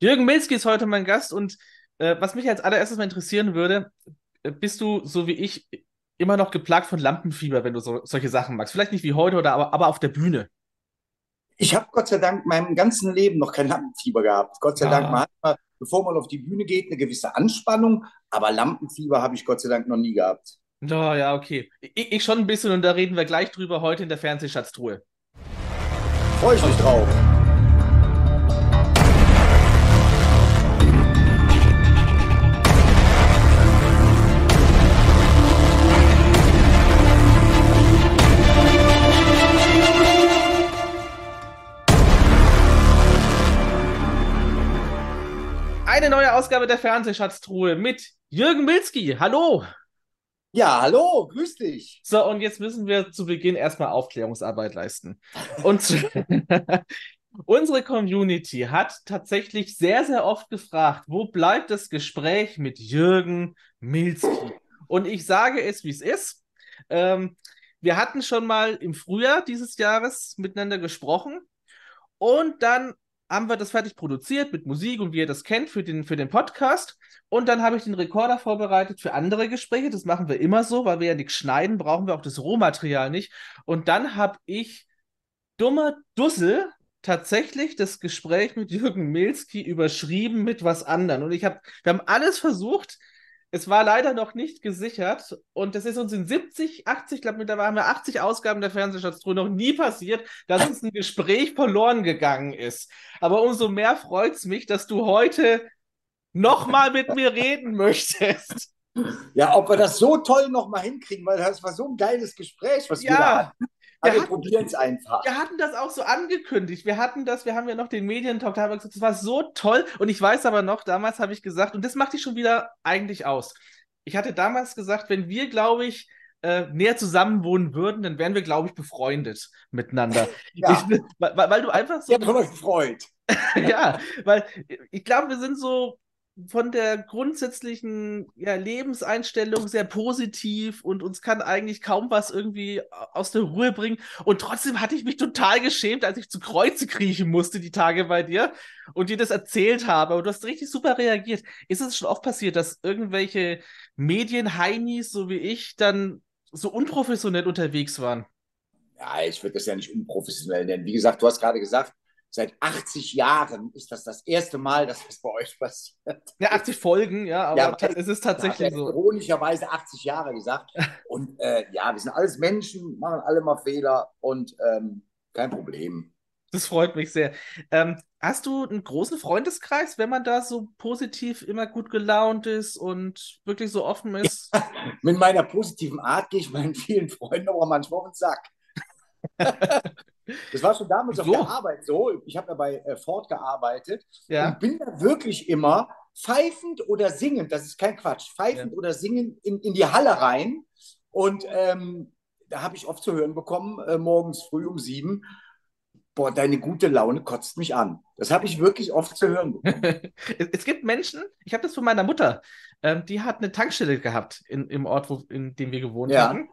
Jürgen Milski ist heute mein Gast und äh, was mich als allererstes mal interessieren würde, äh, bist du so wie ich immer noch geplagt von Lampenfieber, wenn du so, solche Sachen magst? Vielleicht nicht wie heute oder aber, aber auf der Bühne. Ich habe Gott sei Dank meinem ganzen Leben noch kein Lampenfieber gehabt. Gott sei Ah. Dank, man hat mal, bevor man auf die Bühne geht, eine gewisse Anspannung, aber Lampenfieber habe ich Gott sei Dank noch nie gehabt. Oh, ja, okay. Ich, ich schon ein bisschen und da reden wir gleich drüber heute in der Fernsehschatztruhe. Freue ich mich drauf. Eine neue Ausgabe der Fernsehschatztruhe mit Jürgen Milski. Hallo! Ja, hallo, grüß dich. So, und jetzt müssen wir zu Beginn erstmal Aufklärungsarbeit leisten. Und unsere Community hat tatsächlich sehr, sehr oft gefragt, wo bleibt das Gespräch mit Jürgen Milski? Und ich sage es, wie es ist. Ähm, wir hatten schon mal im Frühjahr dieses Jahres miteinander gesprochen und dann haben wir das fertig produziert mit Musik und wie ihr das kennt für den, für den Podcast. Und dann habe ich den Rekorder vorbereitet für andere Gespräche. Das machen wir immer so, weil wir ja nichts schneiden, brauchen wir auch das Rohmaterial nicht. Und dann habe ich dummer Dussel tatsächlich das Gespräch mit Jürgen Milski überschrieben mit was anderem. Und ich habe, wir haben alles versucht. Es war leider noch nicht gesichert und das ist uns in 70, 80, ich glaube mittlerweile haben wir 80 Ausgaben der Fernsehschatztruhe noch nie passiert, dass uns ein Gespräch verloren gegangen ist. Aber umso mehr freut es mich, dass du heute nochmal mit mir reden möchtest. Ja, ob wir das so toll nochmal hinkriegen, weil das war so ein geiles Gespräch, was wir da Ja, hatten. Aber wir wir probieren es einfach. wir hatten das auch so angekündigt. Wir hatten das, wir haben ja noch den Medientalk, da haben wir gesagt, das war so toll. Und ich weiß aber noch, damals habe ich gesagt, und das macht dich schon wieder eigentlich aus. Ich hatte damals gesagt, wenn wir, glaube ich, äh, näher zusammen wohnen würden, dann wären wir, glaube ich, befreundet miteinander. Ja, Ich, weil, weil du einfach so ich habe mich gefreut. Ja, weil ich glaube, wir sind so von der grundsätzlichen ja, Lebenseinstellung sehr positiv und uns kann eigentlich kaum was irgendwie aus der Ruhe bringen. Und trotzdem hatte ich mich total geschämt, als ich zu Kreuze kriechen musste, die Tage bei dir und dir das erzählt habe. Und du hast richtig super reagiert. Ist es schon oft passiert, dass irgendwelche Medien-Heinis, so wie ich, dann so unprofessionell unterwegs waren? Ja, ich würde das ja nicht unprofessionell nennen. Wie gesagt, du hast gerade gesagt, seit 80 Jahren ist das das erste Mal, dass das bei euch passiert. Ja, 80 Folgen, ja, aber Ja, es ist tatsächlich so. ironischerweise 80 Jahre gesagt. Und äh, ja, wir sind alles Menschen, machen alle mal Fehler und ähm, kein Problem. Das freut mich sehr. Ähm, hast du einen großen Freundeskreis, wenn man da so positiv immer gut gelaunt ist und wirklich so offen ist? Mit meiner positiven Art gehe ich meinen vielen Freunden aber manchmal auf den Sack. Das war schon damals auf So. der Arbeit so. Ich habe ja bei äh, Ford gearbeitet Ja. und bin da wirklich immer pfeifend oder singend, das ist kein Quatsch, pfeifend oder singend in, in die Halle rein. Und ähm, da habe ich oft zu hören bekommen, äh, morgens früh um sieben, boah, deine gute Laune kotzt mich an. Das habe ich wirklich oft zu hören. Es, gibt Menschen, ich habe das von meiner Mutter, ähm, die hat eine Tankstelle gehabt in, im Ort, wo, in dem wir gewohnt Ja. haben.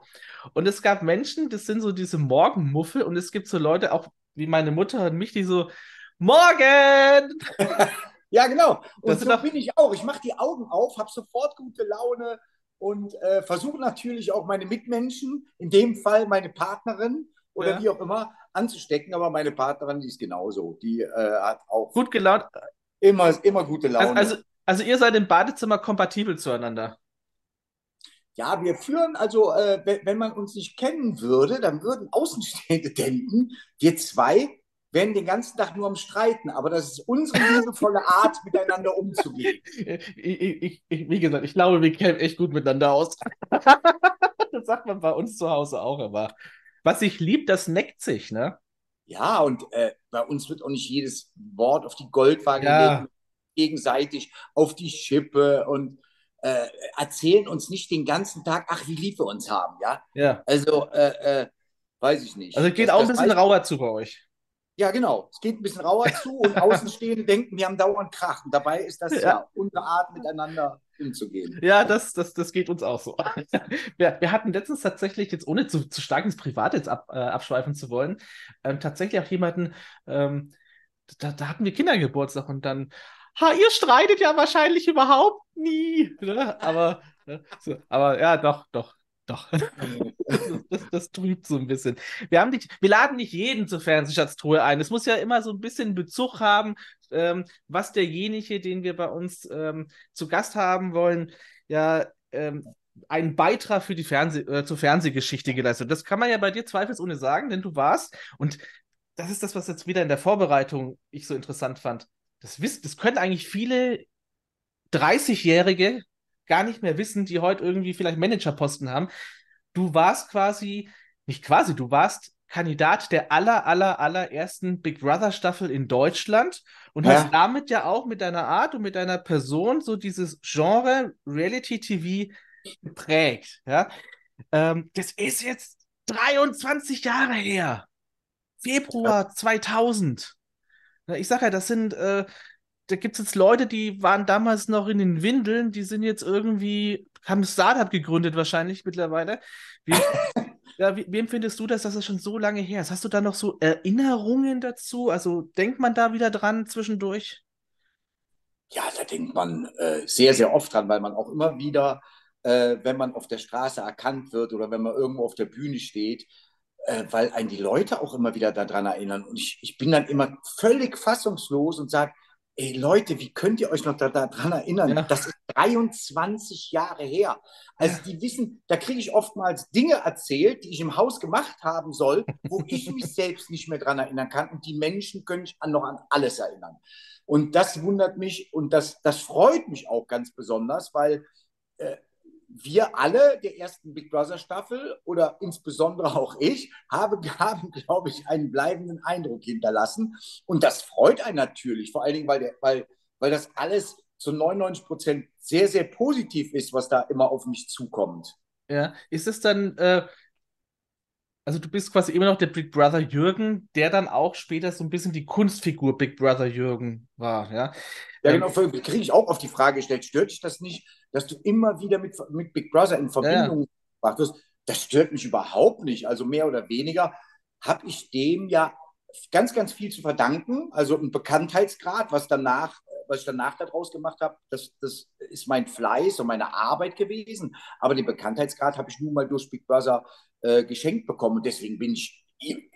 Und es gab Menschen, das sind so diese Morgenmuffel und es gibt so Leute, auch wie meine Mutter und mich, die so, Morgen! Ja, genau. Das Und sind so doch- bin ich auch. Ich mache die Augen auf, habe sofort gute Laune und äh, versuche natürlich auch meine Mitmenschen, in dem Fall meine Partnerin oder Ja. wie auch immer, anzustecken. Aber meine Partnerin, die ist genauso. Die äh, hat auch Gut gelaunt. immer, immer gute Also, Laune. also, also ihr seid im Badezimmer kompatibel zueinander. ja, wir führen, also äh, wenn, wenn man uns nicht kennen würde, dann würden Außenstehende denken, wir zwei wären den ganzen Tag nur am Streiten. Aber das ist unsere liebevolle Art, miteinander umzugehen. Ich, ich, ich, wie gesagt, ich glaube, wir kämen echt gut miteinander aus. das sagt man bei uns zu Hause auch immer. Was sich liebt, das neckt sich, ne? Ja, und äh, bei uns wird auch nicht jedes Wort auf die Goldwaage Ja. gelegt, gegenseitig auf die Schippe und äh, erzählen uns nicht den ganzen Tag, ach, wie lieb wir uns haben, ja. Ja. Also, äh, äh, weiß ich nicht. Also geht Das- auch ein bisschen rauer zu bei euch. Ja, genau. Es geht ein bisschen rauer zu und Außenstehende denken, wir haben dauernd Krach. Und dabei ist das Ja. ja, unsere Art, miteinander umzugehen. Ja, das, das, das geht uns auch so. Wir, wir hatten letztens tatsächlich, jetzt ohne zu, zu stark ins Private jetzt ab, äh, abschweifen zu wollen, ähm, tatsächlich auch jemanden, ähm, da, da hatten wir Kindergeburtstag und dann, ha, ihr streitet ja wahrscheinlich überhaupt nie. Ne? Aber, ne? so, aber ja, doch, doch, doch. Das, das, das, trübt so ein bisschen. Wir, haben nicht, wir laden nicht jeden zur Fernsehschatztruhe ein. Es muss ja immer so ein bisschen Bezug haben, ähm, was derjenige, den wir bei uns ähm, zu Gast haben wollen, ja ähm, einen Beitrag für die Fernseh äh, zur Fernsehgeschichte geleistet. Das kann man ja bei dir zweifelsohne sagen, denn du warst, und das ist das, was jetzt wieder in der Vorbereitung ich so interessant fand. Das, wisst, das können eigentlich viele 30-Jährige gar nicht mehr wissen, die heute irgendwie vielleicht Managerposten haben. Du warst quasi, nicht quasi, du warst Kandidat der aller, aller, allerersten Big Brother Staffel in Deutschland und ja. hast damit ja auch mit deiner Art und mit deiner Person so dieses Genre Reality TV geprägt. Ja? Ähm, das ist jetzt 23 Jahre her. Februar ja. 2000. Ich sag ja, das sind äh, da gibt es jetzt Leute, die waren damals noch in den Windeln, die sind jetzt irgendwie, haben ein Startup gegründet wahrscheinlich mittlerweile. Wie, ja, wie, wem findest du das, dass das schon so lange her ist? Hast du da noch so Erinnerungen dazu? Also denkt man da wieder dran zwischendurch? Ja, da denkt man äh, sehr, sehr oft dran, weil man auch immer wieder, äh, wenn man auf der Straße erkannt wird oder wenn man irgendwo auf der Bühne steht, äh, weil einen die Leute auch immer wieder daran erinnern. Und ich, ich bin dann immer völlig fassungslos und sage, Ey Leute, wie könnt ihr euch noch daran da erinnern? Ja. Das ist 23 Jahre her. Also die wissen, da kriege ich oftmals Dinge erzählt, die ich im Haus gemacht haben soll, wo ich mich selbst nicht mehr daran erinnern kann. Und die Menschen können sich an, noch an alles erinnern. Und das wundert mich und das, das freut mich auch ganz besonders, weil äh, wir alle der ersten Big Brother Staffel oder insbesondere auch ich habe, haben, glaube ich, einen bleibenden Eindruck hinterlassen. Und das freut einen natürlich, vor allen Dingen, weil, der, weil, weil das alles zu 99 Prozent sehr, sehr positiv ist, was da immer auf mich zukommt. Ja, ist es dann, äh, also du bist quasi immer noch der Big Brother Jürgen, der dann auch später so ein bisschen die Kunstfigur Big Brother Jürgen war, ja? Ja, genau, ähm, kriege ich auch auf die Frage gestellt, stört dich das nicht, dass du immer wieder mit, mit Big Brother in Verbindung ja. gebracht wirst? Das stört mich überhaupt nicht. Also mehr oder weniger habe ich dem ja ganz, ganz viel zu verdanken. Also ein Bekanntheitsgrad, was danach, was ich danach daraus gemacht habe, das, das ist mein Fleiß und meine Arbeit gewesen. Aber den Bekanntheitsgrad habe ich nun mal durch Big Brother äh, geschenkt bekommen. Und deswegen bin ich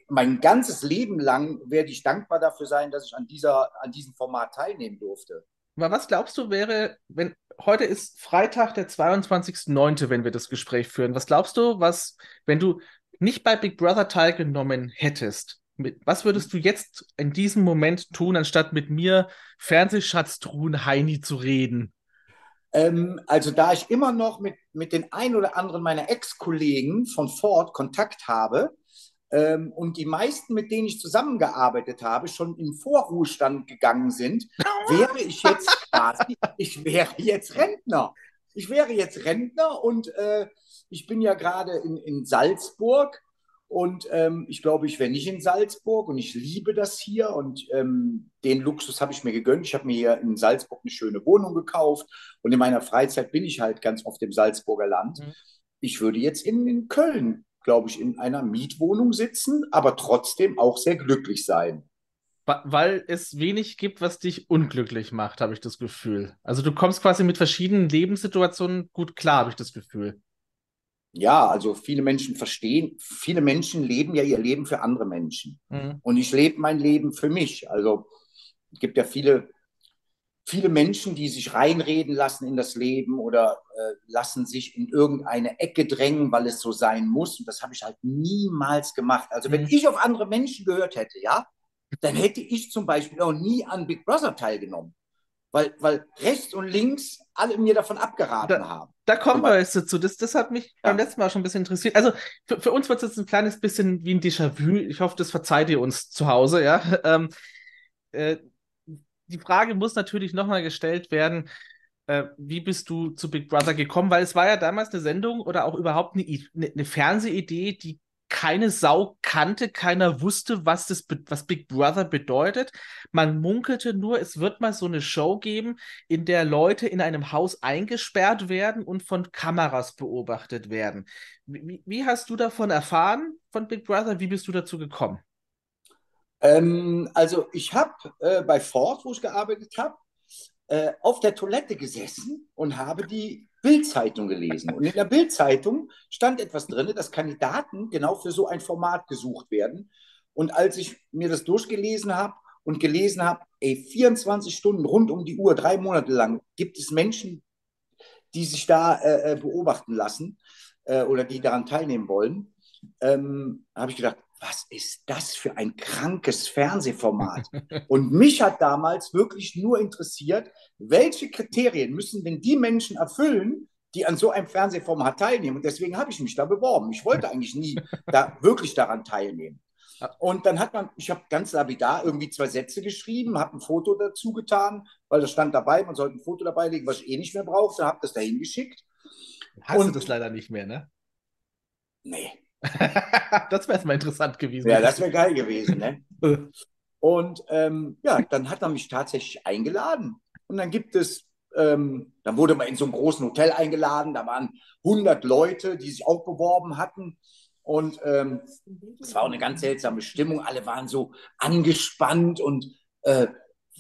mein ganzes Leben lang werde ich dankbar dafür sein, dass ich an, dieser, an diesem Format teilnehmen durfte. Aber was glaubst du wäre, wenn heute ist Freitag, der 22.09., wenn wir das Gespräch führen. Was glaubst du, was, wenn du nicht bei Big Brother teilgenommen hättest, mit, was würdest du jetzt in diesem Moment tun, anstatt mit mir Fernsehschatztruhen Heini zu reden? Ähm, also da ich immer noch mit, mit den ein oder anderen meiner Ex-Kollegen von Ford Kontakt habe ähm, und die meisten, mit denen ich zusammengearbeitet habe, schon in Vorruhestand gegangen sind, wäre ich jetzt quasi, ich wäre jetzt Rentner. Ich wäre jetzt Rentner und äh, ich bin ja gerade in, in Salzburg und ähm, ich glaube, ich wäre nicht in Salzburg und ich liebe das hier und ähm, den Luxus habe ich mir gegönnt. Ich habe mir hier in Salzburg eine schöne Wohnung gekauft und in meiner Freizeit bin ich halt ganz oft im Salzburger Land. Mhm. Ich würde jetzt in, in Köln, glaube ich, in einer Mietwohnung sitzen, aber trotzdem auch sehr glücklich sein. Weil es wenig gibt, was dich unglücklich macht, habe ich das Gefühl. Also du kommst quasi mit verschiedenen Lebenssituationen gut klar, habe ich das Gefühl. Ja, also viele Menschen verstehen, viele Menschen leben ja ihr Leben für andere Menschen. Mhm. Und ich lebe mein Leben für mich. Also es gibt ja viele, viele Menschen, die sich reinreden lassen in das Leben oder äh, lassen sich in irgendeine Ecke drängen, weil es so sein muss. Und das habe ich halt niemals gemacht. Also wenn mhm. ich auf andere Menschen gehört hätte, ja, dann hätte ich zum Beispiel auch nie an Big Brother teilgenommen weil, weil rechts und links alle mir davon abgeraten da, haben. Da kommen wir jetzt dazu. Das, das hat mich ja. beim letzten Mal schon ein bisschen interessiert. Also für, für uns wird es jetzt ein kleines bisschen wie ein Déjà-vu. Ich hoffe, das verzeiht ihr uns zu Hause, ja. Ähm, äh, die Frage muss natürlich nochmal gestellt werden, äh, wie bist du zu Big Brother gekommen? Weil es war ja damals eine Sendung oder auch überhaupt eine, eine Fernsehidee, die keine Sau kannte, keiner wusste, was das, was Big Brother bedeutet. Man munkelte nur, es wird mal so eine Show geben, in der Leute in einem Haus eingesperrt werden und von Kameras beobachtet werden. Wie, wie hast du davon erfahren, von Big Brother? Wie bist du dazu gekommen? Ähm, also ich habe äh, bei Ford, wo ich gearbeitet habe, äh, auf der Toilette gesessen und habe die Bildzeitung gelesen. Und in der Bildzeitung stand etwas drin, dass Kandidaten genau für so ein Format gesucht werden. Und als ich mir das durchgelesen habe und gelesen habe, ey, 24 Stunden rund um die Uhr, drei Monate lang, gibt es Menschen, die sich da äh, äh beobachten lassen äh, oder die daran teilnehmen wollen, ähm, habe ich gedacht, was ist das für ein krankes Fernsehformat? Und mich hat damals wirklich nur interessiert, welche Kriterien müssen denn die Menschen erfüllen, die an so einem Fernsehformat teilnehmen. Und deswegen habe ich mich da beworben. Ich wollte eigentlich nie da wirklich daran teilnehmen. Und dann hat man, ich habe ganz lapidar irgendwie zwei Sätze geschrieben, habe ein Foto dazu getan, weil das stand dabei, man sollte ein Foto dabei legen, was ich eh nicht mehr brauchte, habe das dahin geschickt. Hast und, du das leider nicht mehr, ne? Nee. das wäre jetzt mal interessant gewesen. Ja, das wäre geil gewesen. Ne? und ähm, ja, dann hat er mich tatsächlich eingeladen. Und dann gibt es, ähm, dann wurde man in so einem großen Hotel eingeladen. Da waren 100 Leute, die sich auch beworben hatten. Und ähm, es war auch eine ganz seltsame Stimmung. Alle waren so angespannt und äh,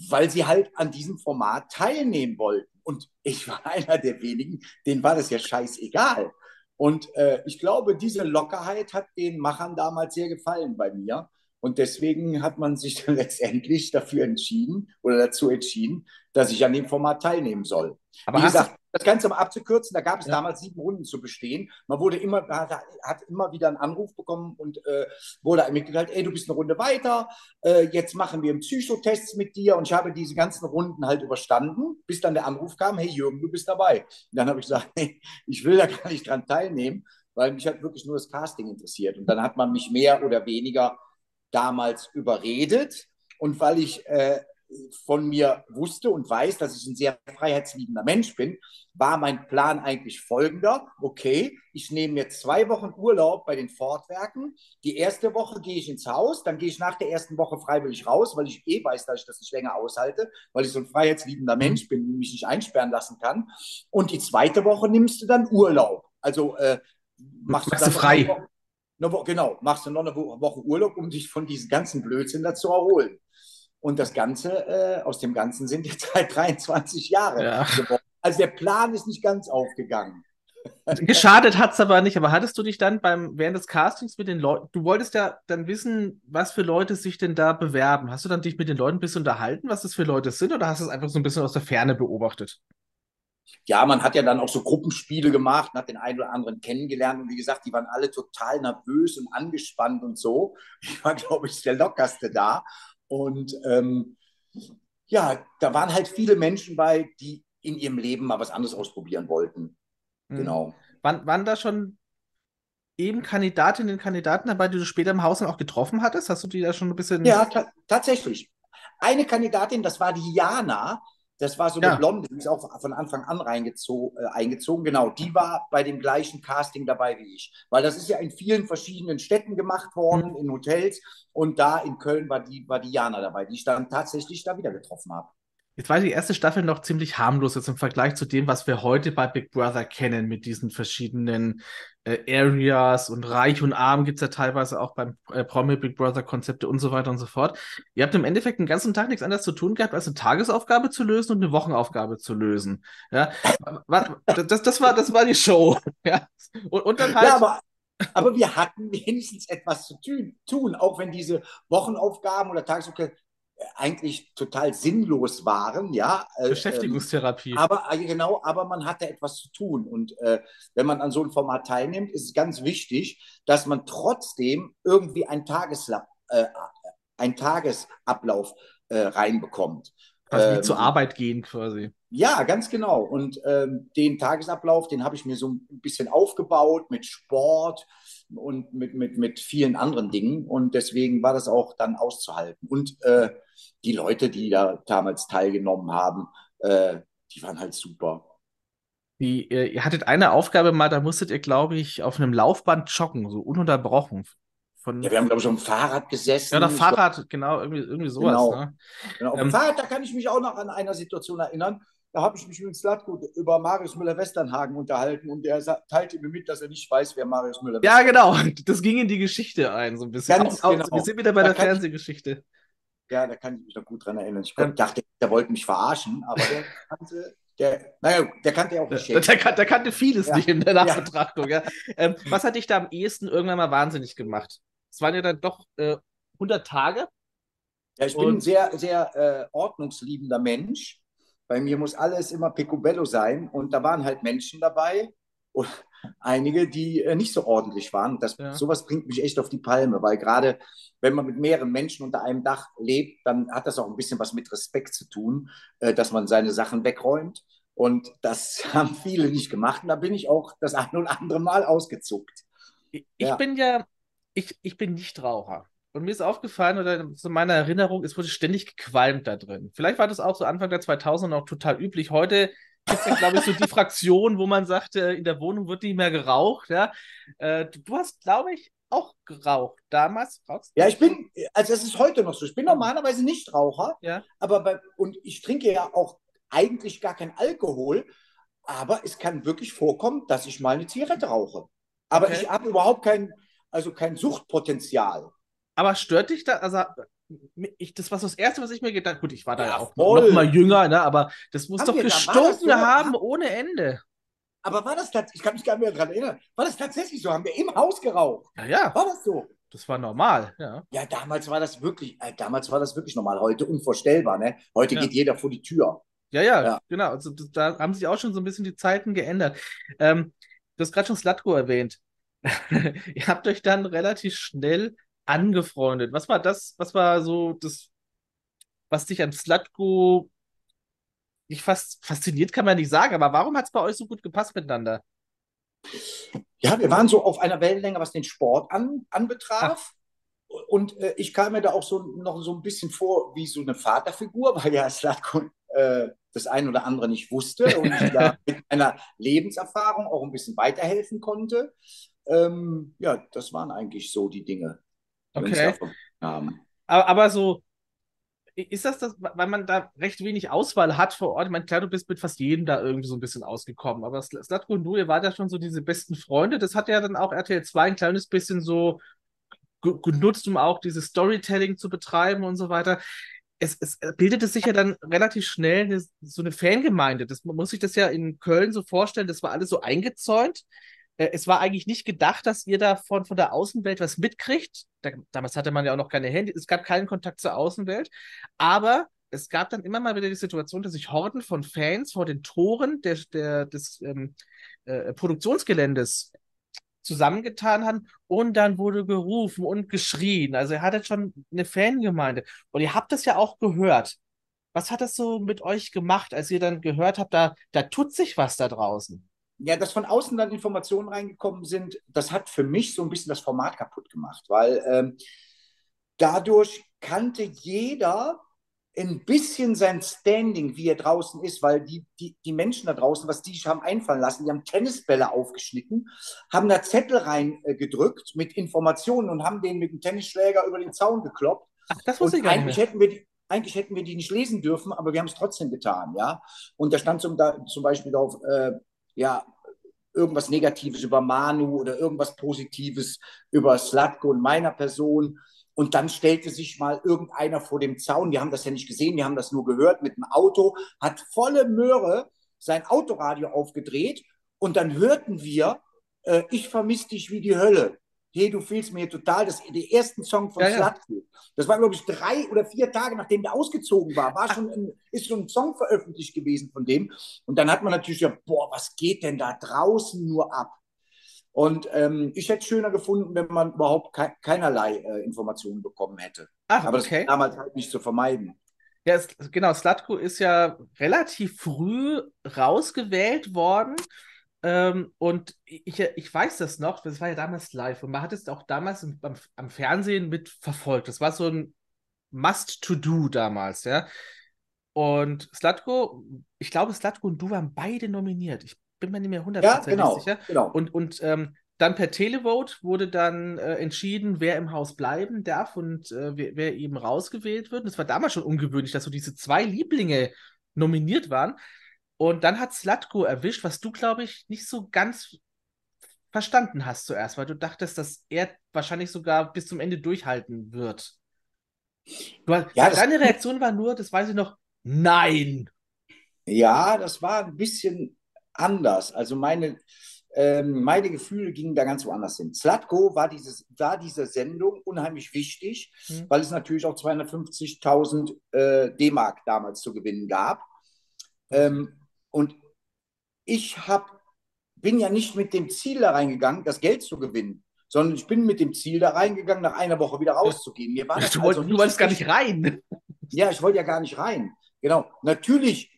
weil sie halt an diesem Format teilnehmen wollten. Und ich war einer der wenigen, denen war das ja scheißegal. Und äh, ich glaube, diese Lockerheit hat den Machern damals sehr gefallen bei mir. Und deswegen hat man sich dann letztendlich dafür entschieden oder dazu entschieden, dass ich an dem Format teilnehmen soll. Aber Wie gesagt, das Ganze mal abzukürzen, da gab es ja. damals sieben Runden zu bestehen. Man wurde immer, hat, immer wieder einen Anruf bekommen und äh, wurde einem mitgeteilt, ey, du bist eine Runde weiter, äh, jetzt machen wir einen Psychotest mit dir. Und ich habe diese ganzen Runden halt überstanden, bis dann der Anruf kam, hey Jürgen, du bist dabei. Und dann habe ich gesagt, hey, ich will da gar nicht dran teilnehmen, weil mich hat wirklich nur das Casting interessiert. Und dann hat man mich mehr oder weniger damals überredet. Und weil ich äh, von mir wusste und weiß, dass ich ein sehr freiheitsliebender Mensch bin, war mein Plan eigentlich folgender. Okay, ich nehme mir zwei Wochen Urlaub bei den Fortwerken. Die erste Woche gehe ich ins Haus, dann gehe ich nach der ersten Woche freiwillig raus, weil ich eh weiß, dass ich das nicht länger aushalte, weil ich so ein freiheitsliebender mhm. Mensch bin und mich nicht einsperren lassen kann. Und die zweite Woche nimmst du dann Urlaub. Also äh, machst, machst du, du frei. Woche, genau, machst du noch eine Woche Urlaub, um dich von diesem ganzen Blödsinn da zu erholen. Und das Ganze, äh, aus dem Ganzen sind jetzt halt 23 Jahre ja. geworden. Also der Plan ist nicht ganz aufgegangen. Geschadet hat es aber nicht, aber hattest du dich dann beim, während des Castings mit den Leuten, du wolltest ja dann wissen, was für Leute sich denn da bewerben. Hast du dann dich mit den Leuten ein bisschen unterhalten, was das für Leute sind, oder hast du es einfach so ein bisschen aus der Ferne beobachtet? Ja, man hat ja dann auch so Gruppenspiele gemacht, hat den einen oder anderen kennengelernt und wie gesagt, die waren alle total nervös und angespannt und so. Ich war, glaube ich, der lockerste da und ähm, ja, da waren halt viele Menschen bei, die in ihrem Leben mal was anderes ausprobieren wollten. Mhm. Genau. Waren, waren da schon eben Kandidatinnen und Kandidaten dabei, die du später im Haus dann auch getroffen hattest? Hast du die da schon ein bisschen. Ja, ta tatsächlich. Eine Kandidatin, das war die Jana, das war so eine ja. Blonde, die ist auch von Anfang an reingezogen, äh, eingezogen. Genau, die war bei dem gleichen Casting dabei wie ich. Weil das ist ja in vielen verschiedenen Städten gemacht worden, mhm. in Hotels. Und da in Köln war die, war die Jana dabei, die ich dann tatsächlich da wieder getroffen habe. Jetzt war die erste Staffel noch ziemlich harmlos jetzt im Vergleich zu dem, was wir heute bei Big Brother kennen, mit diesen verschiedenen äh, Areas und Reich und Arm gibt es ja teilweise auch beim äh, Promi Big Brother Konzepte und so weiter und so fort. Ihr habt im Endeffekt den ganzen Tag nichts anderes zu tun gehabt, als eine Tagesaufgabe zu lösen und eine Wochenaufgabe zu lösen. Ja, das, das, war, das war die Show. Ja, und, und dann halt. Ja, aber aber wir hatten wenigstens etwas zu tun, auch wenn diese Wochenaufgaben oder Tagesaufgaben eigentlich total sinnlos waren, ja. Äh, Beschäftigungstherapie. Ähm, aber äh, genau, aber man hatte etwas zu tun. Und äh, wenn man an so einem Format teilnimmt, ist es ganz wichtig, dass man trotzdem irgendwie einen, Tagesla äh, einen Tagesablauf äh, reinbekommt. Also ähm, wie zur Arbeit gehen quasi. Ja, ganz genau. Und ähm, den Tagesablauf, den habe ich mir so ein bisschen aufgebaut mit Sport und mit, mit, mit vielen anderen Dingen. Und deswegen war das auch dann auszuhalten. Und äh, die Leute, die da damals teilgenommen haben, äh, die waren halt super. Die, äh, ihr hattet eine Aufgabe mal, da musstet ihr, glaube ich, auf einem Laufband joggen, so ununterbrochen. Von, ja, wir haben, glaube ich, auf dem Fahrrad gesessen. Ja, das Fahrrad, genau, irgendwie, irgendwie sowas. Genau. Ne? genau. Auf dem ähm, Fahrrad, da kann ich mich auch noch an einer Situation erinnern. Da habe ich mich mit Slatko über Marius Müller-Westernhagen unterhalten und der teilte mir mit, dass er nicht weiß, wer Marius Müller ist. Ja, genau. Das ging in die Geschichte ein, so ein bisschen. Ganz auch, genau. wir sind wieder bei da der Fernsehgeschichte. ja, da kann ich mich noch gut dran erinnern. Ich ähm, dachte, der wollte mich verarschen, aber der kannte, der, naja, der kannte ja auch nicht. Der, der, der, kannte vieles ja. nicht in der Nachbetrachtung. Ja. ja. Ähm, was hat dich da am ehesten irgendwann mal wahnsinnig gemacht? Es waren ja dann doch äh, 100 Tage. Ja, ich bin ein sehr, sehr äh, ordnungsliebender Mensch. Bei mir muss alles immer picobello sein. Und da waren halt Menschen dabei, und einige, die äh, nicht so ordentlich waren. Das, ja. Sowas bringt mich echt auf die Palme, weil gerade wenn man mit mehreren Menschen unter einem Dach lebt, dann hat das auch ein bisschen was mit Respekt zu tun, äh, dass man seine Sachen wegräumt. Und das haben viele nicht gemacht. Und da bin ich auch das ein oder andere Mal ausgezuckt. Ich, ja. bin ja, ich, ich bin nicht Raucher. Und mir ist aufgefallen, oder zu meiner Erinnerung, es wurde ständig gequalmt da drin. Vielleicht war das auch so Anfang der 2000er noch total üblich. Heute gibt es ja, glaube ich, so die Fraktion, wo man sagt, äh, in der Wohnung wird nicht mehr geraucht. Ja? Äh, du hast, glaube ich, auch geraucht. Damals rauchst Ja, ich bin, also es ist heute noch so. Ich bin normalerweise nicht Raucher, ja. aber bei, und ich trinke ja auch eigentlich gar kein Alkohol, aber es kann wirklich vorkommen, dass ich mal eine Zigarette rauche. Aber okay. ich habe überhaupt kein, also kein Suchtpotenzial. Aber stört dich da, also ich, das war so das Erste, was ich mir gedacht habe. Gut, ich war da ja, auch voll. noch mal jünger, ne? aber das muss haben doch gestunken so? haben ohne Ende. Aber war das tatsächlich, ich kann mich gar nicht mehr daran erinnern, war das tatsächlich so? Haben wir im Haus geraucht? Ja, ja. War das so? Das war normal, ja. Ja, damals war das wirklich, äh, damals war das wirklich normal. Heute unvorstellbar, ne? Heute ja. geht jeder vor die Tür. Ja, ja, ja. genau. Also, da haben sich auch schon so ein bisschen die Zeiten geändert. Ähm, du hast gerade schon Slatko erwähnt. Ihr habt euch dann relativ schnell angefreundet. Was war das? Was war so das, was dich an Slatko nicht fast fasziniert, kann man nicht sagen, aber warum hat es bei euch so gut gepasst miteinander? Ja, wir waren so auf einer Wellenlänge, was den Sport an, anbetraf. Ach. Und äh, ich kam mir da auch so noch so ein bisschen vor wie so eine Vaterfigur, weil ja Slatko äh, das ein oder andere nicht wusste und ich da mit meiner Lebenserfahrung auch ein bisschen weiterhelfen konnte. Ähm, ja, das waren eigentlich so die Dinge. Okay. Aber, aber so, ist das das, weil man da recht wenig Auswahl hat vor Ort? Ich meine, klar, du bist mit fast jedem da irgendwie so ein bisschen ausgekommen, aber Slatko und du, ihr wart ja schon so diese besten Freunde. Das hat ja dann auch RTL 2 ein kleines bisschen so genutzt, um auch dieses Storytelling zu betreiben und so weiter. Es, es bildete sich ja dann relativ schnell eine, so eine Fangemeinde. Das man muss sich das ja in Köln so vorstellen, das war alles so eingezäunt. Äh, es war eigentlich nicht gedacht, dass ihr davon von der Außenwelt was mitkriegt. Da, damals hatte man ja auch noch keine Handy, es gab keinen Kontakt zur Außenwelt. Aber es gab dann immer mal wieder die Situation, dass sich Horden von Fans vor den Toren der, der, des ähm, äh, Produktionsgeländes zusammengetan haben und dann wurde gerufen und geschrien. Also ihr hattet schon eine Fangemeinde und ihr habt das ja auch gehört. Was hat das so mit euch gemacht, als ihr dann gehört habt, da, da tut sich was da draußen? Ja, dass von außen dann Informationen reingekommen sind, das hat für mich so ein bisschen das Format kaputt gemacht, weil ähm, dadurch kannte jeder ein bisschen sein Standing, wie er draußen ist, weil die, die, die Menschen da draußen, was die sich haben einfallen lassen, die haben Tennisbälle aufgeschnitten, haben da Zettel reingedrückt mit Informationen und haben den mit dem Tennisschläger über den Zaun gekloppt. Ach, das wusste ich gar eigentlich Hätten wir die, eigentlich hätten wir die nicht lesen dürfen, aber wir haben es trotzdem getan, ja. Und da stand zum, da, zum Beispiel drauf, äh, ja, irgendwas Negatives über Manu oder irgendwas Positives über Slatko und meiner Person. Und dann stellte sich mal irgendeiner vor dem Zaun, wir haben das ja nicht gesehen, wir haben das nur gehört, mit dem Auto, hat volle Möhre sein Autoradio aufgedreht. Und dann hörten wir, äh, ich vermisse dich wie die Hölle hey, du fehlst mir total, das ist der erste Song von ja, Slatko. Das war, glaube ich, drei oder vier Tage, nachdem der ausgezogen war, war schon ein, ist schon ein Song veröffentlicht gewesen von dem. Und dann hat man natürlich ja, boah, was geht denn da draußen nur ab? Und ähm, ich hätte es schöner gefunden, wenn man überhaupt ke keinerlei äh, Informationen bekommen hätte. Ach, Aber okay. das war damals halt nicht zu vermeiden. Ja, es, genau, Slatko ist ja relativ früh rausgewählt worden ähm, und ich, ich weiß das noch, das war ja damals live und man hat es auch damals im, am, am Fernsehen mit verfolgt. Das war so ein Must-to-Do damals, ja. Und Slatko, ich glaube, Slatko und du waren beide nominiert. Ich bin mir nicht mehr hundertprozentig ja, genau, sicher. Genau. Und, und ähm, dann per Televote wurde dann äh, entschieden, wer im Haus bleiben darf und äh, wer, wer, eben rausgewählt wird. Und es war damals schon ungewöhnlich, dass so diese zwei Lieblinge nominiert waren. Und dann hat Slatko erwischt, was du, glaube ich, nicht so ganz verstanden hast zuerst, weil du dachtest, dass er wahrscheinlich sogar bis zum Ende durchhalten wird. Du, ja, deine Reaktion war nur, das weiß ich noch, nein. Ja, das war ein bisschen anders. Also meine, ähm, meine Gefühle gingen da ganz woanders hin. Slatko war, dieses, war diese Sendung unheimlich wichtig, mhm. weil es natürlich auch 250.000 äh, D-Mark damals zu gewinnen gab. Ähm, und ich hab, bin ja nicht mit dem Ziel da reingegangen, das Geld zu gewinnen, sondern ich bin mit dem Ziel da reingegangen, nach einer Woche wieder rauszugehen. Mir war das du, also du wolltest gar nicht rein. Ja, ich wollte ja gar nicht rein. Genau. Natürlich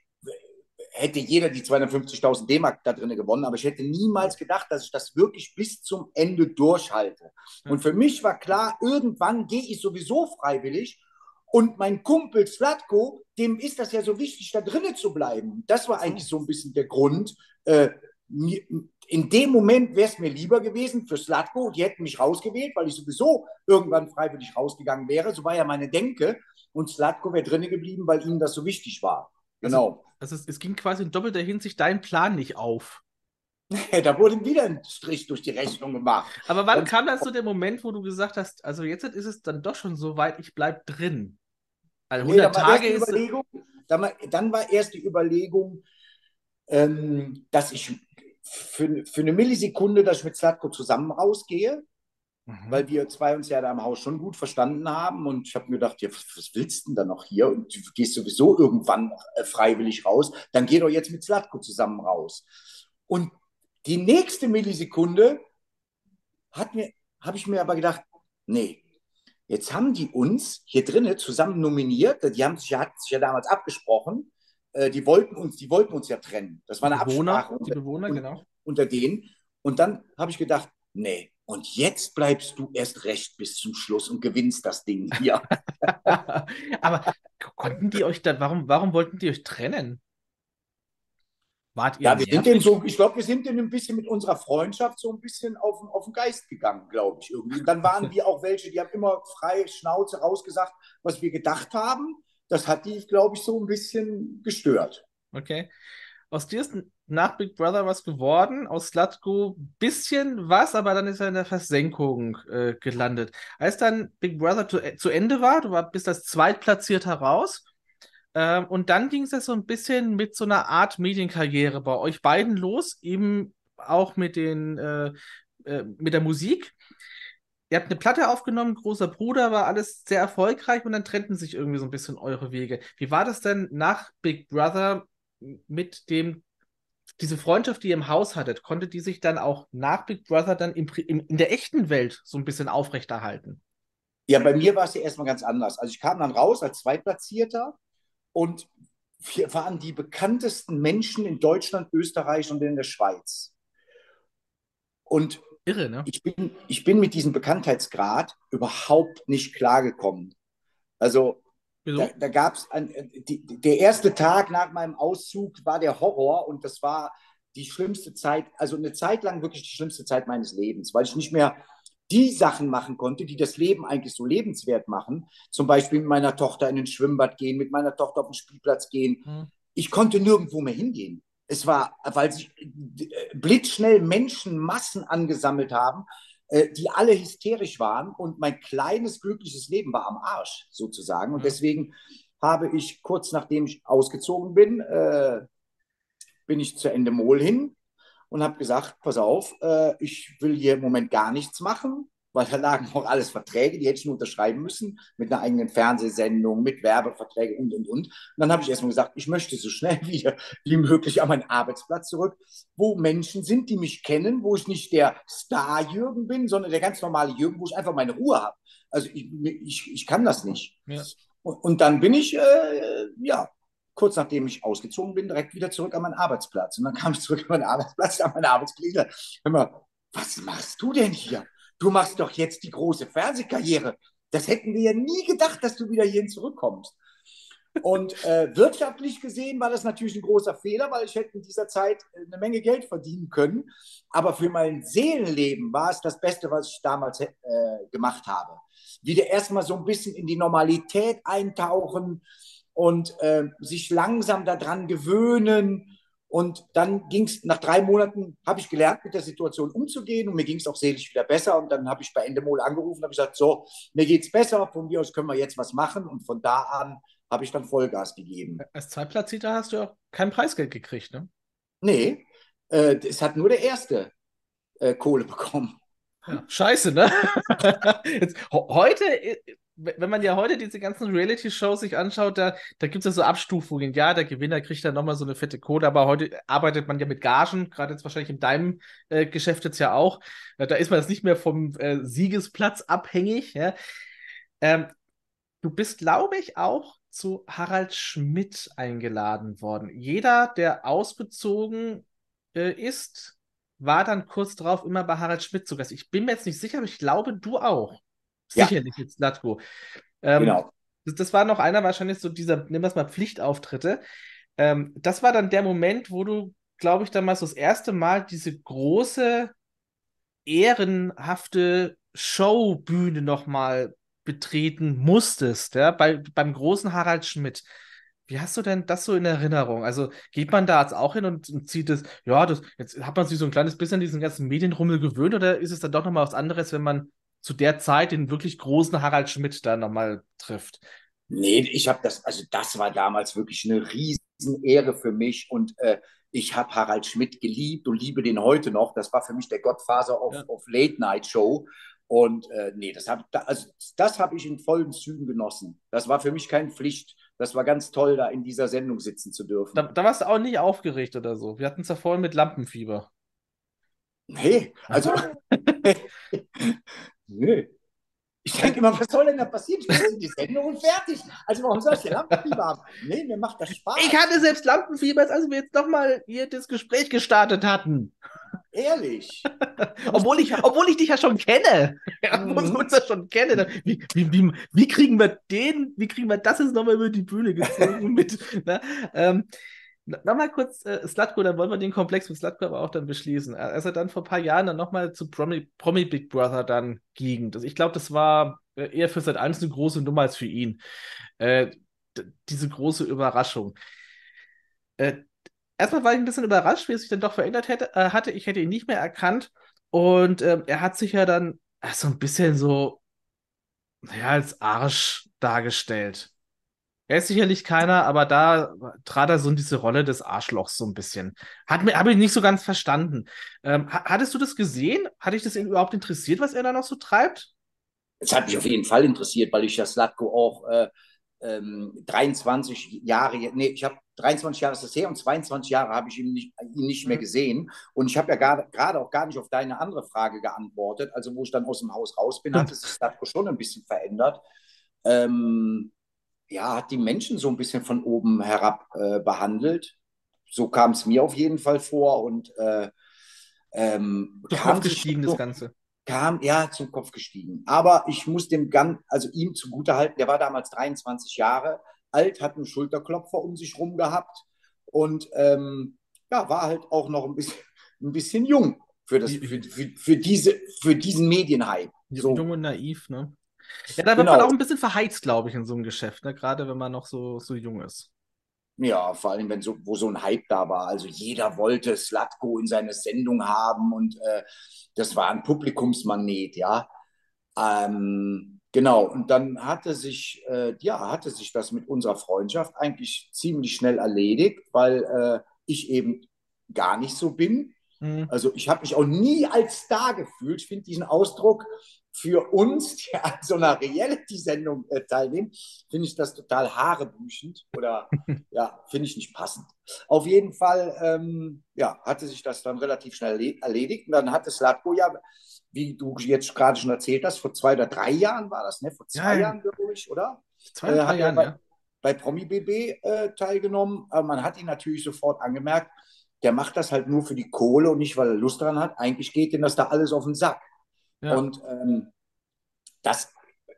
hätte jeder die 250.000 D-Mark da drin gewonnen, aber ich hätte niemals gedacht, dass ich das wirklich bis zum Ende durchhalte. Und für mich war klar, irgendwann gehe ich sowieso freiwillig und mein Kumpel Slatko, dem ist das ja so wichtig, da drinnen zu bleiben. Das war eigentlich so ein bisschen der Grund. Äh, in dem Moment wäre es mir lieber gewesen für Slatko, die hätten mich rausgewählt, weil ich sowieso irgendwann freiwillig rausgegangen wäre. So war ja meine Denke. Und Slatko wäre drinnen geblieben, weil ihnen das so wichtig war. Genau. Also, also es, es ging quasi in doppelter Hinsicht dein Plan nicht auf. da wurde wieder ein Strich durch die Rechnung gemacht. Aber wann Und, kam dann so der Moment, wo du gesagt hast, also jetzt ist es dann doch schon so weit, ich bleibe drin? Also 100 nee, Tage ist. Dann, dann, war erst die Überlegung, ähm, dass ich für, für eine Millisekunde, dass ich mit Slatko zusammen rausgehe, mhm. weil wir zwei uns ja da im Haus schon gut verstanden haben. Und ich habe mir gedacht, ja, was willst du denn da noch hier? Und du gehst sowieso irgendwann äh, freiwillig raus. Dann geh doch jetzt mit Slatko zusammen raus. Und die nächste Millisekunde hat mir, habe ich mir aber gedacht, nee, jetzt haben die uns hier drinnen zusammen nominiert. Die haben sich, hatten sich ja damals abgesprochen. Äh, die wollten uns, die wollten uns ja trennen. Das war eine Bewohner, Absprache unter, die Bewohner, genau. unter denen. Und dann habe ich gedacht, nee, und jetzt bleibst du erst recht bis zum Schluss und gewinnst das Ding hier. Aber konnten die euch dann, warum, warum wollten die euch trennen? Wart ihr ja, wir sind denn so, ich glaube, wir sind denn ein bisschen mit unserer Freundschaft so ein bisschen auf, auf den Geist gegangen, glaube ich. Irgendwie. Und dann waren wir auch welche, die haben immer frei Schnauze rausgesagt, was wir gedacht haben das hat die, glaube ich, so ein bisschen gestört. Okay. Aus dir ist nach Big Brother was geworden, aus Slatko bisschen was, aber dann ist er in der Versenkung äh, gelandet. Als dann Big Brother zu, äh, zu Ende war, du war, bist als Zweitplatzierter raus, ähm, und dann ging es ja so ein bisschen mit so einer Art Medienkarriere bei euch beiden los, eben auch mit den äh, äh, mit der Musik ihr habt eine Platte aufgenommen, großer Bruder, war alles sehr erfolgreich und dann trennten sich irgendwie so ein bisschen eure Wege. Wie war das denn nach Big Brother mit dem, diese Freundschaft, die ihr im Haus hattet, konnte die sich dann auch nach Big Brother dann im, im, in der echten Welt so ein bisschen aufrechterhalten? Ja, bei mir war es ja erstmal ganz anders. Also ich kam dann raus als Zweitplatzierter und wir waren die bekanntesten Menschen in Deutschland, Österreich und in der Schweiz. Und Irre, ne? Ich bin, ich bin mit diesem Bekanntheitsgrad überhaupt nicht klargekommen. Also, Wieso? da, da gab es, der erste Tag nach meinem Auszug war der Horror und das war die schlimmste Zeit, also eine Zeit lang wirklich die schlimmste Zeit meines Lebens, weil ich nicht mehr die Sachen machen konnte, die das Leben eigentlich so lebenswert machen. Zum Beispiel mit meiner Tochter in ein Schwimmbad gehen, mit meiner Tochter auf den Spielplatz gehen. Hm. Ich konnte nirgendwo mehr hingehen. Es war, weil sich äh, blitzschnell Menschenmassen angesammelt haben, äh, die alle hysterisch waren und mein kleines glückliches Leben war am Arsch sozusagen. Und deswegen habe ich kurz nachdem ich ausgezogen bin, äh, bin ich zu Ende Mol hin und habe gesagt, pass auf, äh, ich will hier im Moment gar nichts machen weil da lagen auch alles Verträge, die hätte ich nur unterschreiben müssen, mit einer eigenen Fernsehsendung, mit Werbeverträgen und, und, und. Und dann habe ich erstmal gesagt, ich möchte so schnell wieder wie möglich an meinen Arbeitsplatz zurück, wo Menschen sind, die mich kennen, wo ich nicht der Star-Jürgen bin, sondern der ganz normale Jürgen, wo ich einfach meine Ruhe habe. Also ich, ich, ich kann das nicht. Ja. Und, und, dann bin ich, äh, ja, kurz nachdem ich ausgezogen bin, direkt wieder zurück an meinen Arbeitsplatz. Und dann kam ich zurück an meinen Arbeitsplatz, an meine Arbeitskollegen. Hör mal, was machst du denn hier? du machst doch jetzt die große Fernsehkarriere. Das hätten wir ja nie gedacht, dass du wieder hierhin zurückkommst. Und äh, wirtschaftlich gesehen war das natürlich ein großer Fehler, weil ich hätte in dieser Zeit äh, eine Menge Geld verdienen können. Aber für mein Seelenleben war es das Beste, was ich damals äh, gemacht habe. Wieder erstmal so ein bisschen in die Normalität eintauchen und äh, sich langsam daran gewöhnen Und dann ging es nach drei Monaten, habe ich gelernt, mit der Situation umzugehen und mir ging es auch seelisch wieder besser. Und dann habe ich bei Endemol angerufen und habe gesagt, so, mir geht es besser, von mir aus können wir jetzt was machen. Und von da an habe ich dann Vollgas gegeben. Als Zweitplatzierter hast du auch kein Preisgeld gekriegt, ne? Nee, äh, es hat nur der Erste äh, Kohle bekommen. Ja, scheiße, ne? Jetzt, heute äh, wenn man ja heute diese ganzen Reality-Shows sich anschaut, da, da gibt es ja so Abstufungen. Ja, der Gewinner kriegt dann nochmal so eine fette Kohle, aber heute arbeitet man ja mit Gagen, gerade jetzt wahrscheinlich in deinem äh, Geschäft jetzt ja auch. Äh, da ist man jetzt nicht mehr vom äh, Siegesplatz abhängig. Ja? Ähm, du bist, glaube ich, auch zu Harald Schmidt eingeladen worden. Jeder, der ausgezogen äh, ist, war dann kurz darauf immer bei Harald Schmidt zu Gast. Ich bin mir jetzt nicht sicher, aber ich glaube, du auch. Sicherlich ja. jetzt Latko. Ähm, genau. Das, das, war noch einer wahrscheinlich so dieser, nehmen wir es mal, Pflichtauftritte. Ähm, das war dann der Moment, wo du, glaube ich, damals das erste Mal diese große, ehrenhafte Showbühne nochmal betreten musstest, ja, bei, beim großen Harald Schmidt. Wie hast du denn das so in Erinnerung? Also geht man da jetzt auch hin und, und zieht es, ja, das, jetzt hat man sich so ein kleines bisschen an diesen ganzen Medienrummel gewöhnt oder ist es dann doch nochmal was anderes, wenn man zu der Zeit den wirklich großen Harald Schmidt da nochmal trifft. Nee, ich habe das, also das war damals wirklich eine Riesenehre für mich und äh, ich habe Harald Schmidt geliebt und liebe den heute noch. Das war für mich der Gottfaser auf, ja. auf Late Night Show. Und äh, nee, das habe also das hab ich in vollen Zügen genossen. Das war für mich keine Pflicht. Das war ganz toll, da in dieser Sendung sitzen zu dürfen. Da, da warst du auch nicht aufgeregt oder so. Wir hatten es ja vorhin mit Lampenfieber. Nee, also Nö. Ich denke immer, was soll denn da passieren? Ich bin die Sendung und fertig. Also warum soll ich hier Lampenfieber haben? Nee, mir macht das Spaß. Ich hatte selbst Lampenfieber, als wir jetzt nochmal hier das Gespräch gestartet hatten. Ehrlich. obwohl, ich, obwohl ich dich ja schon kenne. Ja, mhm. obwohl uns ja schon kenne. Wie, wie, wie, wie, kriegen wir den, wie kriegen wir das jetzt nochmal über die Bühne gezogen mit? Ne? Ähm, Nochmal kurz, äh, Slutko, dann wollen wir den Komplex mit Slutko aber auch dann beschließen. Als er dann vor ein paar Jahren dann nochmal zu Promi, Promi, Big Brother dann ging. Das, ich glaube, das war äh, eher für seit eins eine große Nummer als für ihn. Äh, diese große Überraschung. Äh, erstmal war ich ein bisschen überrascht, wie es sich dann doch verändert hätte, äh, hatte. Ich hätte ihn nicht mehr erkannt. Und ähm, er hat sich ja dann so ein bisschen so ja, als Arsch dargestellt. Er ist sicherlich keiner, aber da trat er so in diese Rolle des Arschlochs so ein bisschen. Hat mir, habe ich nicht so ganz verstanden. Ähm, hattest du das gesehen? Hat dich das überhaupt interessiert, was er da noch so treibt? Es hat mich auf jeden Fall interessiert, weil ich ja Slatko auch äh, ähm, 23 Jahre, nee, ich habe 23 Jahre ist das her und 22 Jahre habe ich ihn nicht, ihn nicht mehr mhm. gesehen. Und ich habe ja gerade auch gar nicht auf deine andere Frage geantwortet. Also, wo ich dann aus dem Haus raus bin, hat es Slatko schon ein bisschen verändert. Ähm, ja, hat die Menschen so ein bisschen von oben herab äh, behandelt. So kam es mir auf jeden Fall vor und äh, ähm, zum Kopf gestiegen, das Ganze. Kam, ja, zum Kopf gestiegen. Aber ich muss dem ganz, also ihm zugutehalten, der war damals 23 Jahre alt, hat einen Schulterklopfer um sich rum gehabt und ähm, ja, war halt auch noch ein bisschen, ein bisschen jung für, das, für, für, für, diese, für diesen Medienhype. So. Jung und naiv, ne? Ja, da wird genau. man auch ein bisschen verheizt, glaube ich, in so einem Geschäft, ne? gerade wenn man noch so, so jung ist. Ja, vor allem, wenn so, wo so ein Hype da war. Also jeder wollte Slatko in seine Sendung haben und äh, das war ein Publikumsmagnet, ja. Ähm, genau, und dann hatte sich, äh, ja, hatte sich das mit unserer Freundschaft eigentlich ziemlich schnell erledigt, weil äh, ich eben gar nicht so bin. Mhm. Also ich habe mich auch nie als Star gefühlt. Ich finde diesen Ausdruck für uns, die an so einer Reality-Sendung äh, teilnehmen, finde ich das total haarebüchend oder ja, finde ich nicht passend. Auf jeden Fall, ähm, ja, hatte sich das dann relativ schnell erledigt und dann hatte Slatko ja, wie du jetzt gerade schon erzählt hast, vor zwei oder drei Jahren war das, ne? Vor zwei ja, Jahren, glaube ich, oder? Zwei oder äh, drei Jahren, bei, ja. Bei Promi BB äh, teilgenommen. Aber man hat ihn natürlich sofort angemerkt, der macht das halt nur für die Kohle und nicht, weil er Lust daran hat. Eigentlich geht ihm das da alles auf den Sack. Ja. Und ähm, das,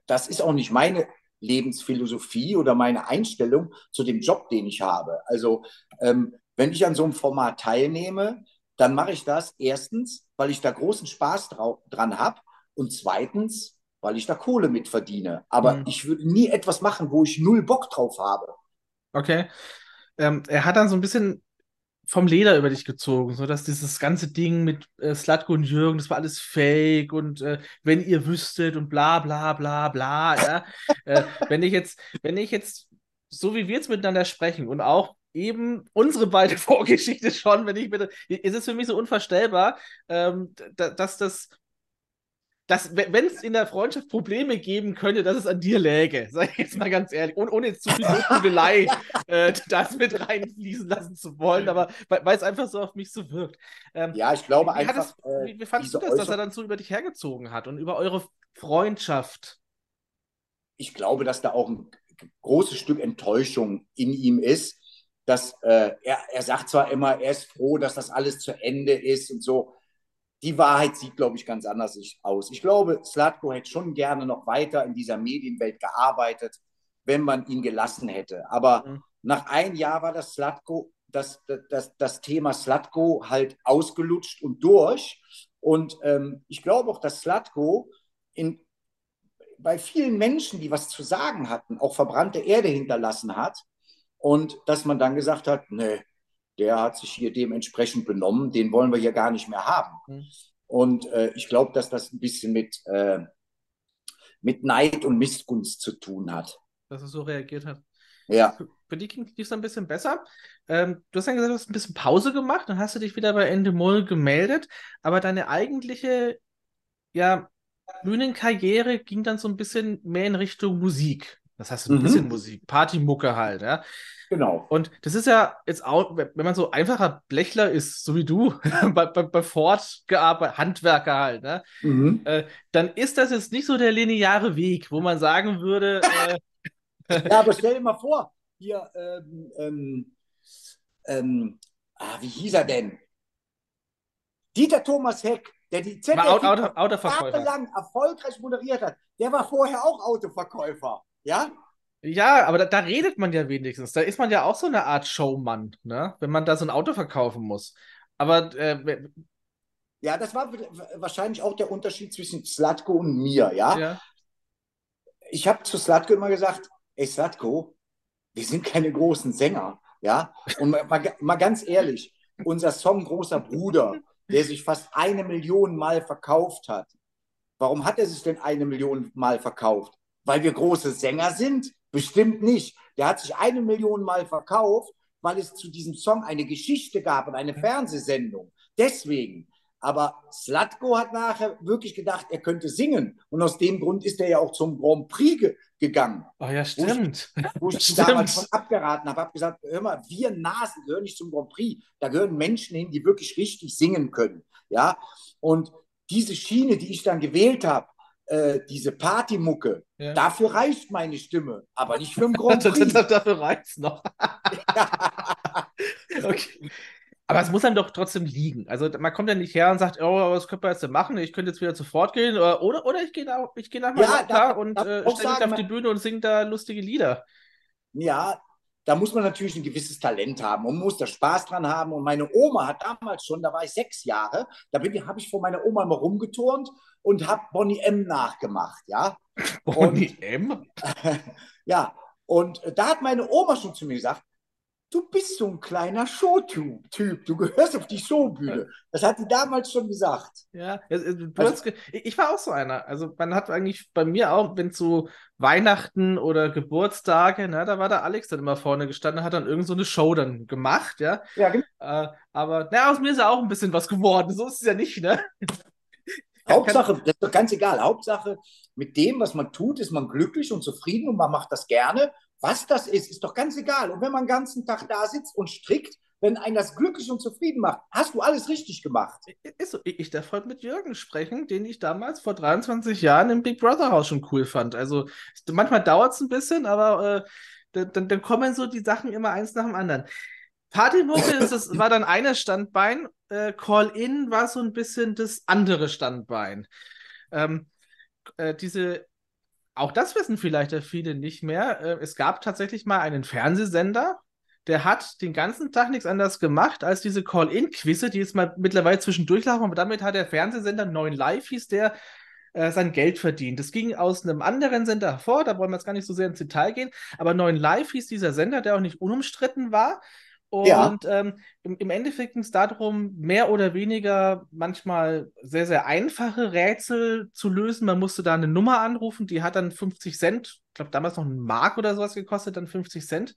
das ist auch nicht meine Lebensphilosophie oder meine Einstellung zu dem Job, den ich habe. Also ähm, wenn ich an so einem Format teilnehme, dann mache ich das erstens, weil ich da großen Spaß dran habe und zweitens, weil ich da Kohle mit verdiene. Aber mhm. ich würde nie etwas machen, wo ich null Bock drauf habe. Okay. Ähm, er hat dann so ein bisschen vom Leder über dich gezogen, so dass dieses ganze Ding mit äh, Slatko und Jürgen, das war alles fake und äh, wenn ihr wüsstet und bla bla bla bla, ja. äh, wenn ich jetzt, wenn ich jetzt, so wie wir jetzt miteinander sprechen und auch eben unsere beide Vorgeschichte schon, wenn ich bitte, ist es für mich so unvorstellbar, ähm, dass das dass, wenn es in der Freundschaft Probleme geben könnte, dass es an dir läge, sag ich jetzt mal ganz ehrlich, ohne, ohne jetzt zu viel Lobhudelei äh, das mit reinfließen lassen zu wollen, aber weil es einfach so auf mich so wirkt. Ähm, ja, ich glaube einfach. Das, äh, wie, wie fandest du das, dass er dann so über dich hergezogen hat und über eure Freundschaft? Ich glaube, dass da auch ein großes Stück Enttäuschung in ihm ist, dass äh, er, er sagt zwar immer, er ist froh, dass das alles zu Ende ist und so, die Wahrheit sieht, glaube ich, ganz anders aus. Ich glaube, Slatko hätte schon gerne noch weiter in dieser Medienwelt gearbeitet, wenn man ihn gelassen hätte. Aber mhm. nach einem Jahr war das Slatko, das, das, das Thema Slatko halt ausgelutscht und durch. Und ähm, ich glaube auch, dass Slatko in, bei vielen Menschen, die was zu sagen hatten, auch verbrannte Erde hinterlassen hat. Und dass man dann gesagt hat, nee, der hat sich hier dementsprechend benommen, den wollen wir hier gar nicht mehr haben. Mhm. Und äh, ich glaube, dass das ein bisschen mit, äh, mit Neid und Missgunst zu tun hat. Dass er so reagiert hat. Ja. Für die ging es ein bisschen besser. Ähm, du hast dann gesagt, du hast ein bisschen Pause gemacht, dann hast du dich wieder bei Endemol gemeldet, aber deine eigentliche ja, Bühnenkarriere ging dann so ein bisschen mehr in Richtung Musik. Das heißt, ein mhm. bisschen Musik, Partymucke halt, ja. Genau. Und das ist ja jetzt auch, wenn man so einfacher Blechler ist, so wie du, bei, bei, bei, Ford gearbeitet, Handwerker halt, ne? Mhm. Äh, dann ist das jetzt nicht so der lineare Weg, wo man sagen würde. Äh, ja, aber stell dir mal vor, hier, ähm, ähm, ähm, ah, wie hieß er denn? Dieter Thomas Heck, der die ZDF Auto, Auto, Autoverkäufer. jahrelang erfolgreich moderiert hat, der war vorher auch Autoverkäufer. Ja? Ja, aber da, da, redet man ja wenigstens. Da ist man ja auch so eine Art Showmann, ne? wenn man da so ein Auto verkaufen muss. Aber. Äh, ja, das war wahrscheinlich auch der Unterschied zwischen Slatko und mir, ja. ja. Ich habe zu Slatko immer gesagt: Ey, Slatko, wir sind keine großen Sänger, ja. Und mal, mal ganz ehrlich, unser Song Großer Bruder, der sich fast eine Million Mal verkauft hat, warum hat er sich denn eine Million Mal verkauft? Weil wir große Sänger sind? Bestimmt nicht. Der hat sich eine Million Mal verkauft, weil es zu diesem Song eine Geschichte gab und eine Fernsehsendung. Deswegen. Aber Slatko hat nachher wirklich gedacht, er könnte singen. Und aus dem Grund ist er ja auch zum Grand Prix ge gegangen. Oh ja, stimmt. Wo ich, wo ich damals schon abgeraten habe, habe gesagt, hör mal, wir Nasen gehören nicht zum Grand Prix. Da gehören Menschen hin, die wirklich richtig singen können. Ja. Und diese Schiene, die ich dann gewählt habe, äh, diese Partymucke, ja. dafür reicht meine Stimme, aber nicht für den Grand Prix. dafür reicht es noch. okay. Aber es muss dann doch trotzdem liegen. Also man kommt ja nicht her und sagt, oh, was können wir jetzt denn machen? Ich könnte jetzt wieder sofort gehen. Oder, oder, oder ich gehe nach, ich geh nach ja, und äh, stelle mich auf die Bühne und singe da lustige Lieder. Ja, da muss man natürlich ein gewisses Talent haben und muss da Spaß dran haben. Und meine Oma hat damals schon, da war ich sechs Jahre, da habe ich vor meiner Oma mal rumgeturnt und habe Bonnie M nachgemacht, ja. Bonnie und, M? ja, und da hat meine Oma schon zu mir gesagt, du bist so ein kleiner Showtyp, du gehörst auf die Showbühne. Das hat sie damals schon gesagt. Ja, also, ich war auch so einer. Also man hat eigentlich bei mir auch, wenn zu Weihnachten oder Geburtstage, ne, da war der Alex dann immer vorne gestanden, hat dann irgend so eine Show dann gemacht, ja. Ja, genau. Äh, aber na, aus mir ist ja auch ein bisschen was geworden, so ist es ja nicht, ne? Hauptsache, das ist doch ganz egal. Hauptsache, mit dem, was man tut, ist man glücklich und zufrieden und man macht das gerne was das ist, ist doch ganz egal. Und wenn man den ganzen Tag da sitzt und strickt, wenn einen das glücklich und zufrieden macht, hast du alles richtig gemacht. Ist so. Ich darf heute mit Jürgen sprechen, den ich damals vor 23 Jahren im Big Brother Haus schon cool fand. Also manchmal dauert es ein bisschen, aber äh, dann, dann, kommen so die Sachen immer eins nach dem anderen. Partymucke war dann eine Standbein, äh, Call-In war so ein bisschen das andere Standbein. Ähm, äh, diese auch das wissen vielleicht viele nicht mehr. Äh, es gab tatsächlich mal einen Fernsehsender, der hat den ganzen Tag nichts anderes gemacht als diese Call-In-Quizze, die jetzt mal mittlerweile zwischendurch laufen. Aber damit hat der Fernsehsender 9 Live, hieß der, äh, sein Geld verdient. Das ging aus einem anderen Sender hervor, da wollen wir jetzt gar nicht so sehr ins Detail gehen. Aber 9 Live hieß dieser Sender, der auch nicht unumstritten war. Und ja. ähm, im, im, Endeffekt ging es darum, mehr oder weniger manchmal sehr, sehr einfache Rätsel zu lösen. Man musste da eine Nummer anrufen, die hat dann 50 Cent, ich glaube damals noch ein Mark oder sowas gekostet, dann 50 Cent.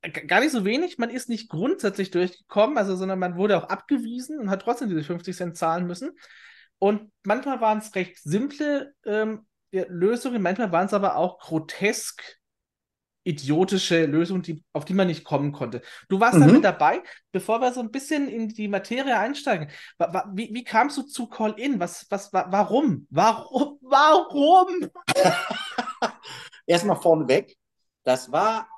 Gar nicht so wenig, man ist nicht grundsätzlich durchgekommen, also, sondern man wurde auch abgewiesen und hat trotzdem diese 50 Cent zahlen müssen. Und manchmal waren es recht simple ähm, Lösungen, manchmal waren es aber auch grotesk idiotische Lösungen, die, auf die man nicht kommen konnte. Du warst mhm. dann mit dabei, bevor wir so ein bisschen in die Materie einsteigen. Wie, wie kamst du zu Call-In? Was, was, warum? Warum? Warum? Erstmal vorneweg, das war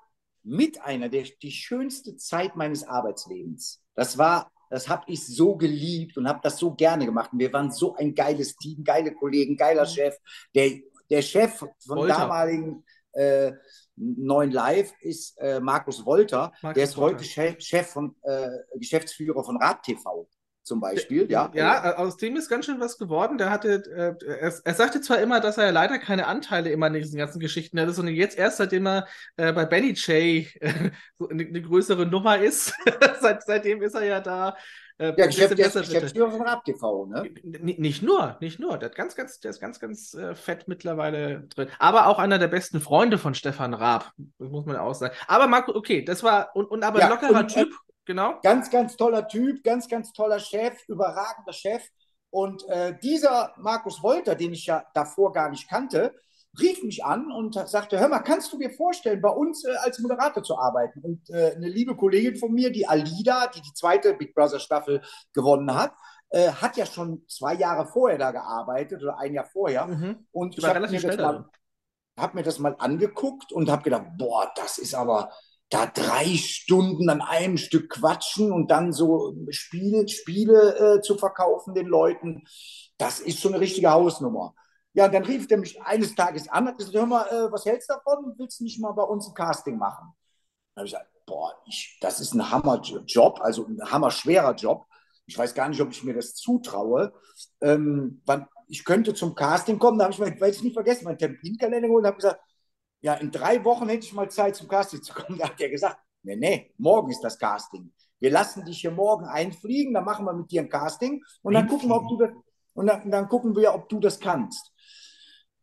mit einer der die schönste Zeit meines Arbeitslebens. Das war, das habe ich so geliebt und habe das so gerne gemacht. Und wir waren so ein geiles Team, geile Kollegen, geiler mhm. Chef. Der, der Chef von Wolter. damaligen äh, neuen Live ist äh, Markus Wolter. Markus der ist Wolter. heute Chef, Chef von, äh, Geschäftsführer von Rad TV zum Beispiel. Ja, ja, aus dem ist ganz schön was geworden. Der hatte, äh, er, er, sagte zwar immer, dass er leider keine Anteile immer in diesen ganzen Geschichten hatte, sondern jetzt erst, seitdem er äh, bei Benny J äh, so eine, eine, größere Nummer ist, Seit, seitdem ist er ja da äh, ja, Geschäft, der ist Geschäftsführer von RabTV, ne? Nicht nur, nicht nur. Der, ganz, ganz, der ist ganz, ganz äh, fett mittlerweile drin. Aber auch einer der besten Freunde von Stefan Raab. Das muss man auch sagen. Aber Marco, okay, das war, und, und aber ja, lockerer und, Typ, genau. Ganz, ganz toller Typ, ganz, ganz toller Chef, überragender Chef. Und äh, dieser Markus Wolter, den ich ja davor gar nicht kannte, rief mich an und sagte, hör mal, kannst du dir vorstellen, bei uns äh, als Moderator zu arbeiten? Und äh, eine liebe Kollegin von mir, die Alida, die die zweite Big Brother Staffel gewonnen hat, äh, hat ja schon zwei Jahre vorher da gearbeitet oder ein Jahr vorher. Mhm. Und ich habe mir, hab mir das mal angeguckt und habe gedacht, boah, das ist aber da drei Stunden an einem Stück quatschen und dann so Spiele, Spiele äh, zu verkaufen den Leuten, das ist schon eine richtige Hausnummer. Ja, dann rief der mich eines Tages an, hat gesagt, hör mal, äh, was hältst du davon? Willst du nicht mal bei uns ein Casting machen? Dann habe ich gesagt, boah, ich, das ist ein Hammerjob, also ein hammerschwerer Job. Ich weiß gar nicht, ob ich mir das zutraue. Ähm, wann, ich könnte zum Casting kommen, da habe ich mir, weil ich nicht vergessen, meinen Terminkalender geholt und habe gesagt, ja, in drei Wochen hätte ich mal Zeit, zum Casting zu kommen. Da hat er gesagt, nee, nee, morgen ist das Casting. Wir lassen dich hier morgen einfliegen, dann machen wir mit dir ein Casting und dann gucken wir, ob du das, und dann, dann gucken wir, ob du das kannst.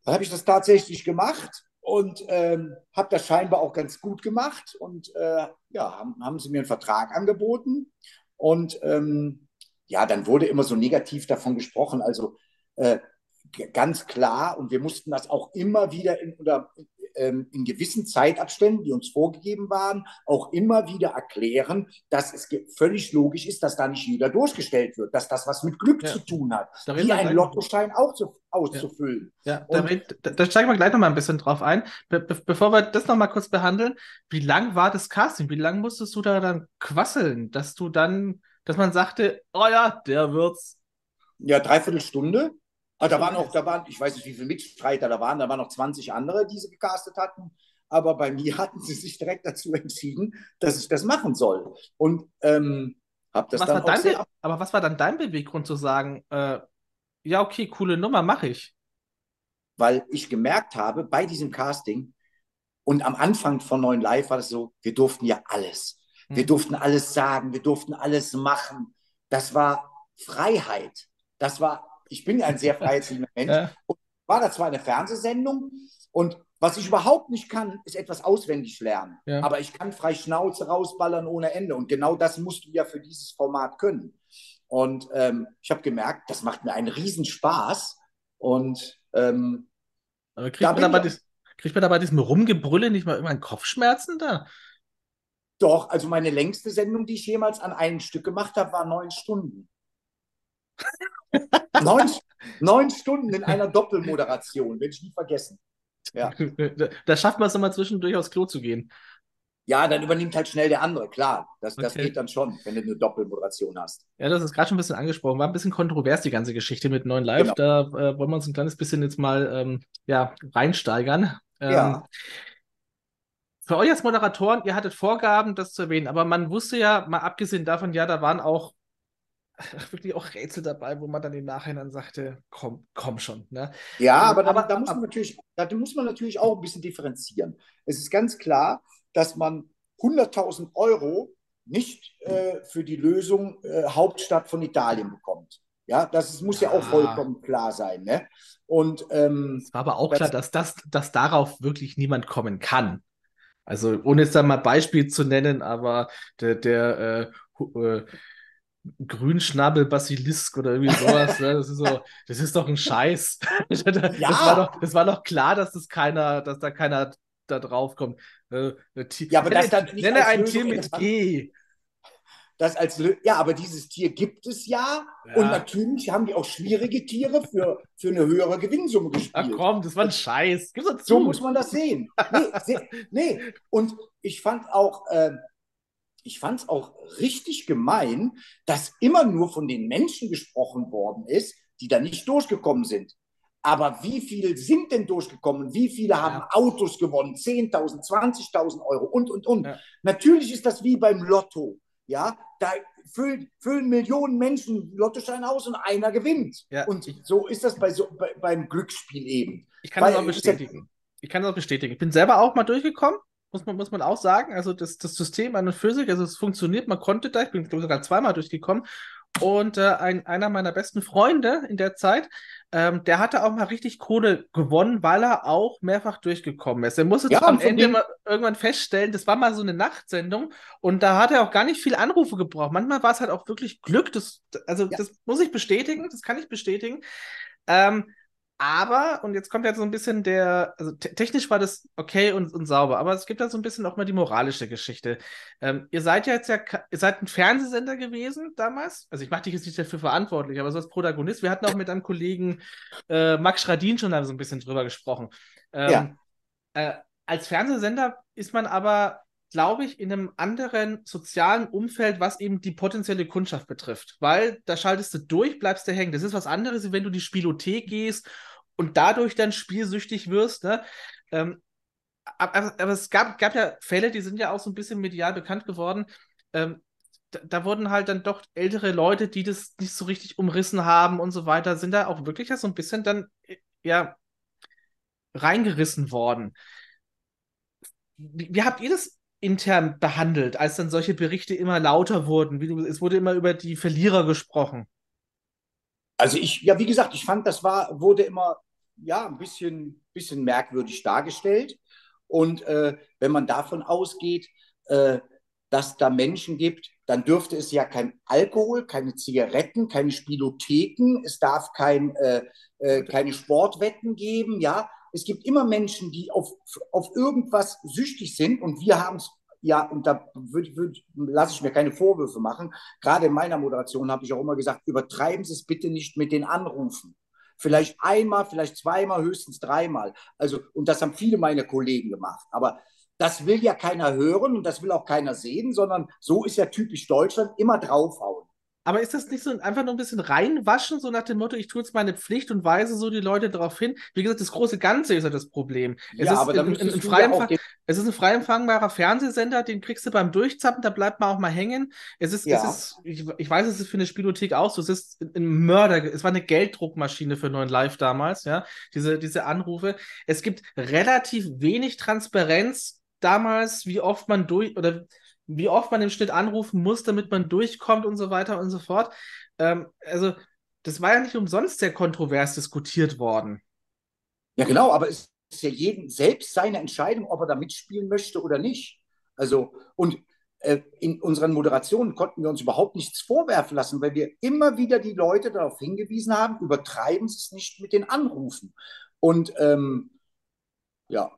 Dann habe ich das tatsächlich gemacht und ähm, habe das scheinbar auch ganz gut gemacht. Und äh, ja, haben, haben sie mir einen Vertrag angeboten. Und ähm, ja, dann wurde immer so negativ davon gesprochen. Also äh, ganz klar, und wir mussten das auch immer wieder in, oder ähm, in gewissen Zeitabständen, die uns vorgegeben waren, auch immer wieder erklären, dass es völlig logisch ist, dass da nicht jeder durchgestellt wird, dass das was mit Glück ja. zu tun hat, da wie ein Lottoschein auch zu, auszufüllen. Ja, ja da, da, steigen wir gleich noch mal ein bisschen drauf ein. Be be bevor wir das noch mal kurz behandeln, wie lang war das Casting? Wie lange musstest du da dann quasseln, dass du dann, dass man sagte, oh ja, der wird's. Ja, dreiviertel Stunde. Ah, da waren auch, da waren, ich weiß nicht, wie viele Mitstreiter da waren, da waren noch 20 andere, die sie gecastet hatten. Aber bei mir hatten sie sich direkt dazu entschieden, dass ich das machen soll. Und ähm, habe das was dann auch sehr... Aber was war dann dein Beweggrund zu sagen, äh, ja, okay, coole Nummer, mache ich? Weil ich gemerkt habe, bei diesem Casting und am Anfang von Neuen Live war das so, wir durften ja alles. Wir hm. durften alles sagen, wir durften alles machen. Das war Freiheit. Das war ich bin ein sehr freiheitlicher Mensch. Ja. Und war da zwar eine Fernsehsendung und was ich überhaupt nicht kann, ist etwas auswendig lernen. Ja. Aber ich kann frei Schnauze rausballern ohne Ende. Und genau das musst du ja für dieses Format können. Und ähm, ich habe gemerkt, das macht mir einen Riesenspaß. Und ähm, Aber kriegt, man dabei das, kriegt man dabei diesem Rumgebrülle nicht mal irgendwann Kopfschmerzen da? Doch, also meine längste Sendung, die ich jemals an einem Stück gemacht habe, war neun Stunden neun, neun Stunden in einer Doppelmoderation, werde ich nie vergessen. Ja. Da schafft man es immer zwischendurch aufs Klo zu gehen. Ja, dann übernimmt halt schnell der andere, klar. Das, okay. das geht dann schon, wenn du eine Doppelmoderation hast. Ja, das ist gerade schon ein bisschen angesprochen. War ein bisschen kontrovers, die ganze Geschichte mit neuen Live. Genau. Da äh, wollen wir uns ein kleines bisschen jetzt mal ähm, ja, reinsteigern. Ähm, ja. Für euch als Moderatoren, ihr hattet Vorgaben, das zu erwähnen, aber man wusste ja, mal abgesehen davon, ja, da waren auch wirklich auch Rätsel dabei, wo man dann im Nachhinein sagte, komm, komm schon. Ne? Ja, ähm, aber, aber da, muss man natürlich, da muss man natürlich auch ein bisschen differenzieren. Es ist ganz klar, dass man 100.000 Euro nicht äh, für die Lösung äh, Hauptstadt von Italien bekommt. Ja, das muss ja, ja auch vollkommen klar sein. Ne? Und ähm, es war aber auch das, klar, dass, das, dass darauf wirklich niemand kommen kann. Also ohne jetzt da mal Beispiel zu nennen, aber der, der äh, äh, Grünschnabel-Basilisk oder irgendwie sowas, ne? das ist so, das ist doch ein Scheiß. das, ja. war doch, das war doch klar, dass das keiner, dass da keiner da drauf kommt. Äh, ja, aber nenne, das nenne ein Tier mit G das als ja, aber dieses Tier gibt es ja, ja, und natürlich haben die auch schwierige Tiere für, für eine höhere Gewinnsumme gespielt. Ach komm, das war ein Scheiß. So muss man das sehen. Nee, nee. und ich fand auch, äh, ich fand es auch richtig gemein, dass immer nur von den Menschen gesprochen worden ist, die da nicht durchgekommen sind. Aber wie viele sind denn durchgekommen? Wie viele haben ja. Autos gewonnen? 10.000, 20.000 Euro und, und, und. Ja. Natürlich ist das wie beim Lotto. Ja, da füllen, füllen Millionen Menschen Lottoschein aus und einer gewinnt. Ja, und so ist das bei so, bei, beim Glücksspiel eben. Ich kann Weil, das auch bestätigen. Ich kann das auch bestätigen. Ich bin selber auch mal durchgekommen, muss man, muss man auch sagen. Also das, das System an und für sich, also es funktioniert, man konnte da, ich bin sogar zweimal durchgekommen und äh, ein, einer meiner besten Freunde in der Zeit, ähm, der hatte auch mal richtig Kohle gewonnen, weil er auch mehrfach durchgekommen ist. Er musste ja, am Ende mal irgendwann feststellen, das war mal so eine Nachtsendung und da hat er auch gar nicht viel Anrufe gebraucht. Manchmal war es halt auch wirklich Glück. Das, also ja. das muss ich bestätigen, das kann ich bestätigen. Ähm, aber, und jetzt kommt ja so ein bisschen der, also technisch war das okay und, und sauber, aber es gibt da so ein bisschen auch mal die moralische Geschichte. Ähm, ihr seid ja jetzt ja, ihr seid ein Fernsehsender gewesen damals. Also ich mache dich jetzt nicht dafür verantwortlich, aber so als Protagonist. Wir hatten auch mit einem Kollegen äh, Max Schradin schon da so ein bisschen drüber gesprochen. Ähm, ja. Äh, als Fernsehsender ist man aber glaube ich, in einem anderen sozialen Umfeld, was eben die potenzielle Kundschaft betrifft. Weil da schaltest du durch, bleibst du hängen. Das ist was anderes, wenn du die Spielothek gehst und dadurch dann spielsüchtig wirst. Ne? Ähm, aber, aber, es gab, gab ja Fälle, die sind ja auch so ein bisschen medial bekannt geworden. Ähm, da, da, wurden halt dann doch ältere Leute, die das nicht so richtig umrissen haben und so weiter, sind da auch wirklich so ein bisschen dann, äh, ja, reingerissen worden. Wie, wie habt ihr das intern behandelt, als dann solche Berichte immer lauter wurden? Du, es wurde immer über die Verlierer gesprochen. Also ich, ja, wie gesagt, ich fand, das war, wurde immer ja, ein bisschen, bisschen merkwürdig dargestellt. Und äh, wenn man davon ausgeht, äh, dass da Menschen gibt, dann dürfte es ja kein Alkohol, keine Zigaretten, keine Spielotheken, es darf kein, äh, äh, keine Sportwetten geben, ja. Es gibt immer Menschen, die auf, auf irgendwas süchtig sind und wir haben es ja, und da lasse ich mir keine Vorwürfe machen. Gerade in meiner Moderation habe ich auch immer gesagt, übertreiben Sie es bitte nicht mit den Anrufen. Vielleicht einmal, vielleicht zweimal, höchstens dreimal. Also, und das haben viele meiner Kollegen gemacht. Aber das will ja keiner hören und das will auch keiner sehen, sondern so ist ja typisch Deutschland, immer draufhauen. Aber ist das nicht so einfach nur ein bisschen reinwaschen, so nach dem Motto, ich tue jetzt meine Pflicht und weise so die Leute darauf hin? Wie gesagt, das große Ganze ist ja das Problem. Es, ja, ist, aber in, in, in ja es ist ein frei empfangbarer Fernsehsender, den kriegst du beim Durchzappen, da bleibt man auch mal hängen. Es ist, ja. es ist ich, ich, weiß, es ist für eine Spielothek auch so, es ist ein Mörder, es war eine Gelddruckmaschine für neuen Live damals, ja, diese, diese Anrufe. Es gibt relativ wenig Transparenz damals, wie oft man durch, oder wie oft man im Schnitt anrufen muss, damit man durchkommt und so weiter und so fort. Ähm, also, das war ja nicht umsonst sehr kontrovers diskutiert worden. Ja, genau, aber es ist ja jedem selbst seine Entscheidung, ob er da mitspielen möchte oder nicht. Also, und äh, in unseren Moderationen konnten wir uns überhaupt nichts vorwerfen lassen, weil wir immer wieder die Leute darauf hingewiesen haben, übertreiben Sie es nicht mit den Anrufen. Und ähm, ja,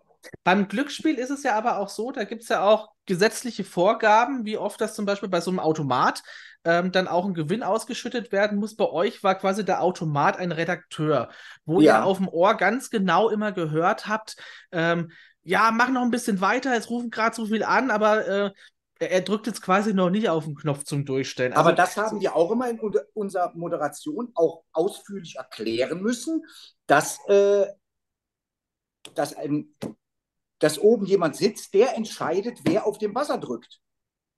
beim Glücksspiel ist es ja aber auch so, da gibt es ja auch gesetzliche Vorgaben, wie oft das zum Beispiel bei so einem Automat ähm, dann auch ein Gewinn ausgeschüttet werden muss. Bei euch war quasi der Automat ein Redakteur, wo ja. ihr auf dem Ohr ganz genau immer gehört habt, ähm, ja, mach noch ein bisschen weiter, es rufen gerade so viel an, aber äh, er drückt jetzt quasi noch nicht auf den Knopf zum Durchstellen. Also, aber das haben wir auch immer in unserer Moderation auch ausführlich erklären müssen, dass, äh, dass ein dass oben jemand sitzt, der entscheidet, wer auf dem Buzzer drückt.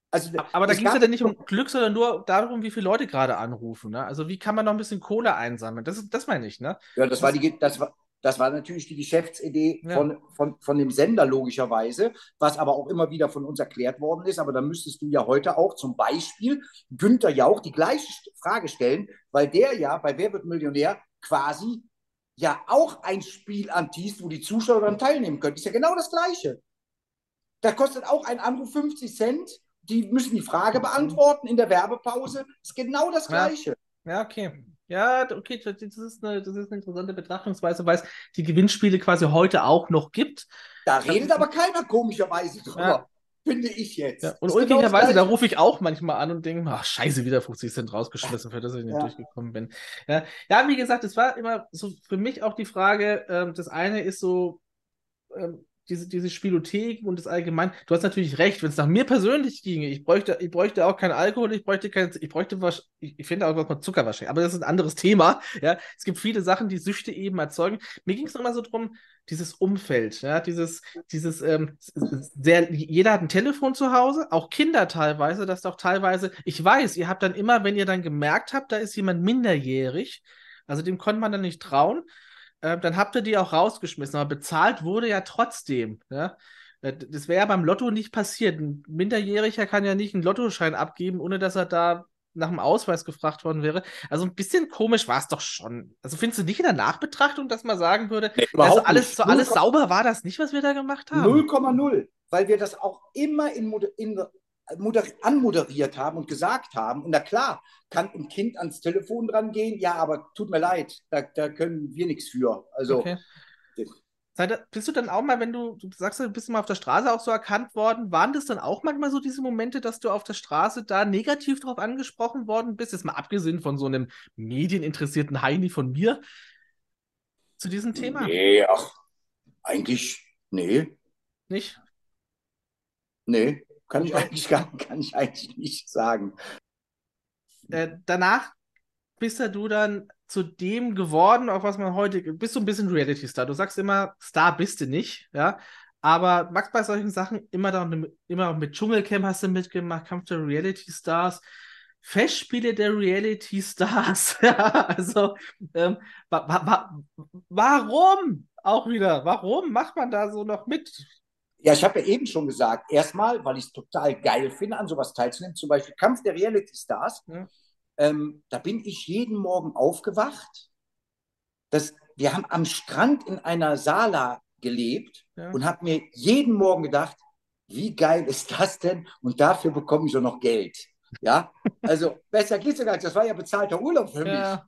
Also, aber da ging es ja dann nicht um Glück, sondern nur darum, wie viele Leute gerade anrufen. Ne? Also wie kann man noch ein bisschen Kohle einsammeln? Das, das meine ich, ne? Ja, das, war die, das, war, Das war natürlich die Geschäftsidee Ja. von, von, von dem Sender logischerweise, was aber auch immer wieder von uns erklärt worden ist. Aber da müsstest du ja heute auch zum Beispiel Günther Jauch die gleiche Frage stellen, weil der ja bei Wer wird Millionär quasi ja auch ein Spiel antiest, wo die Zuschauer dann teilnehmen können. Ist ja genau das Gleiche. Da kostet auch ein Anruf 50 Cent. Die müssen die Frage beantworten in der Werbepause. Ist genau das Ja. Gleiche. Ja, okay. Ja, okay, das ist eine, das ist eine interessante Betrachtungsweise, weil es die Gewinnspiele quasi heute auch noch gibt. Da redet aber keiner komischerweise drüber, Ja. Finde ich jetzt. Ja, und Ist genau da rufe ich auch manchmal an und denke, ach, scheiße, wieder 50 Cent rausgeschmissen, für das ich nicht Ja. durchgekommen bin. Ja, ja, wie gesagt, es war immer so für mich auch die Frage, ähm, das eine ist so, ähm, diese, diese Spielotheken und das allgemein, du hast natürlich recht, wenn es nach mir persönlich ginge, ich bräuchte, ich bräuchte auch keinen Alkohol, ich bräuchte kein, ich bräuchte was, ich, ich finde auch was mit Zucker wahrscheinlich, aber das ist ein anderes Thema, ja, es gibt viele Sachen, die Süchte eben erzeugen. Mir ging es nochmal so drum, dieses Umfeld, ja, dieses, dieses, ähm, sehr, jeder hat ein Telefon zu Hause, auch Kinder teilweise, das doch teilweise, ich weiß, ihr habt dann immer, wenn ihr dann gemerkt habt, da ist jemand minderjährig, also dem konnte man dann nicht trauen, äh, dann habt ihr die auch rausgeschmissen, aber bezahlt wurde ja trotzdem, ja. Äh, Das wäre ja beim Lotto nicht passiert. Ein Minderjähriger kann ja nicht einen Lottoschein abgeben, ohne dass er da nach dem Ausweis gefragt worden wäre. Also ein bisschen komisch war es doch schon. Also findest du nicht in der Nachbetrachtung, dass man sagen würde, Nee, das überhaupt alles, so alles 0,0. sauber war das nicht, was wir da gemacht haben? 0,0, weil wir das auch immer in, in anmoderiert haben und gesagt haben. Und na klar, kann ein Kind ans Telefon dran gehen, ja, aber tut mir leid, da, da können wir nichts für. Also, Okay. Seid Bist du dann auch mal, wenn du, du sagst, du bist mal auf der Straße auch so erkannt worden, waren das dann auch manchmal so diese Momente, dass du auf der Straße da negativ drauf angesprochen worden bist? Jetzt mal abgesehen von so einem medieninteressierten Heini von mir zu diesem Thema. nee, ach, eigentlich, nee, Nicht? nee, kann ich eigentlich gar, kann ich eigentlich nicht sagen. Äh, danach bist ja du dann zu dem geworden, auf was man heute, bist du ein bisschen Reality-Star. Du sagst immer, Star bist du nicht, ja. Aber Max, bei solchen Sachen immer, da, immer mit Dschungelcamp hast du mitgemacht, Kampf der Reality-Stars, Festspiele der Reality-Stars. also, ähm, wa wa wa warum auch wieder? Warum macht man da so noch mit? Ja, ich habe ja eben schon gesagt, erstmal, weil ich es total geil finde, an sowas teilzunehmen, zum Beispiel Kampf der Reality Stars. Ja. Ähm, da bin ich jeden Morgen aufgewacht. Das, wir haben am Strand in einer Sala gelebt Ja. und habe mir jeden Morgen gedacht, wie geil ist das denn? Und dafür bekomme ich auch noch Geld. Ja, also besser geht's ja gar nicht. Das war ja bezahlter Urlaub für mich. Ja.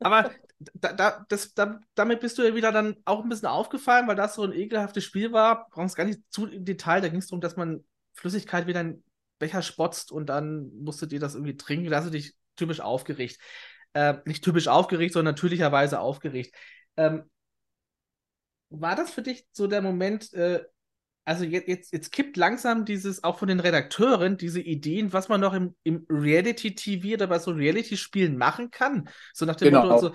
Aber da, da, das, da, damit bist du ja wieder dann auch ein bisschen aufgefallen, weil das so ein ekelhaftes Spiel war. Brauchst gar nicht zu im Detail. Da ging es darum, dass man Flüssigkeit wieder in den Becher spotzt und dann musstet ihr das irgendwie trinken. Da hast du dich typisch aufgeregt. Äh, nicht typisch aufgeregt, sondern natürlicherweise aufgeregt. Ähm, war das für dich so der Moment, äh, also jetzt, jetzt, jetzt kippt langsam dieses, auch von den Redakteuren, diese Ideen, was man noch im, im Reality-TV oder bei so Reality-Spielen machen kann. So nach dem Genau. Motto, so.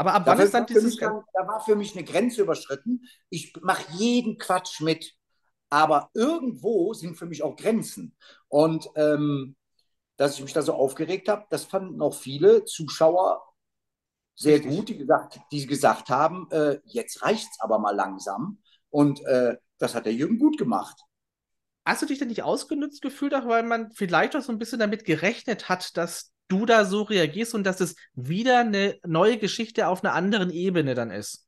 Aber ab wann Dafür ist dann dieses. dann, da war für mich eine Grenze überschritten. Ich mache jeden Quatsch mit. Aber irgendwo sind für mich auch Grenzen. Und ähm, dass ich mich da so aufgeregt habe, das fanden auch viele Zuschauer sehr Richtig. gut, die gesagt, die gesagt haben, äh, jetzt reicht's aber mal langsam. Und äh, das hat der Jürgen gut gemacht. Hast du dich denn nicht ausgenutzt gefühlt, auch weil man vielleicht auch so ein bisschen damit gerechnet hat, dass du da so reagierst und dass es wieder eine neue Geschichte auf einer anderen Ebene dann ist?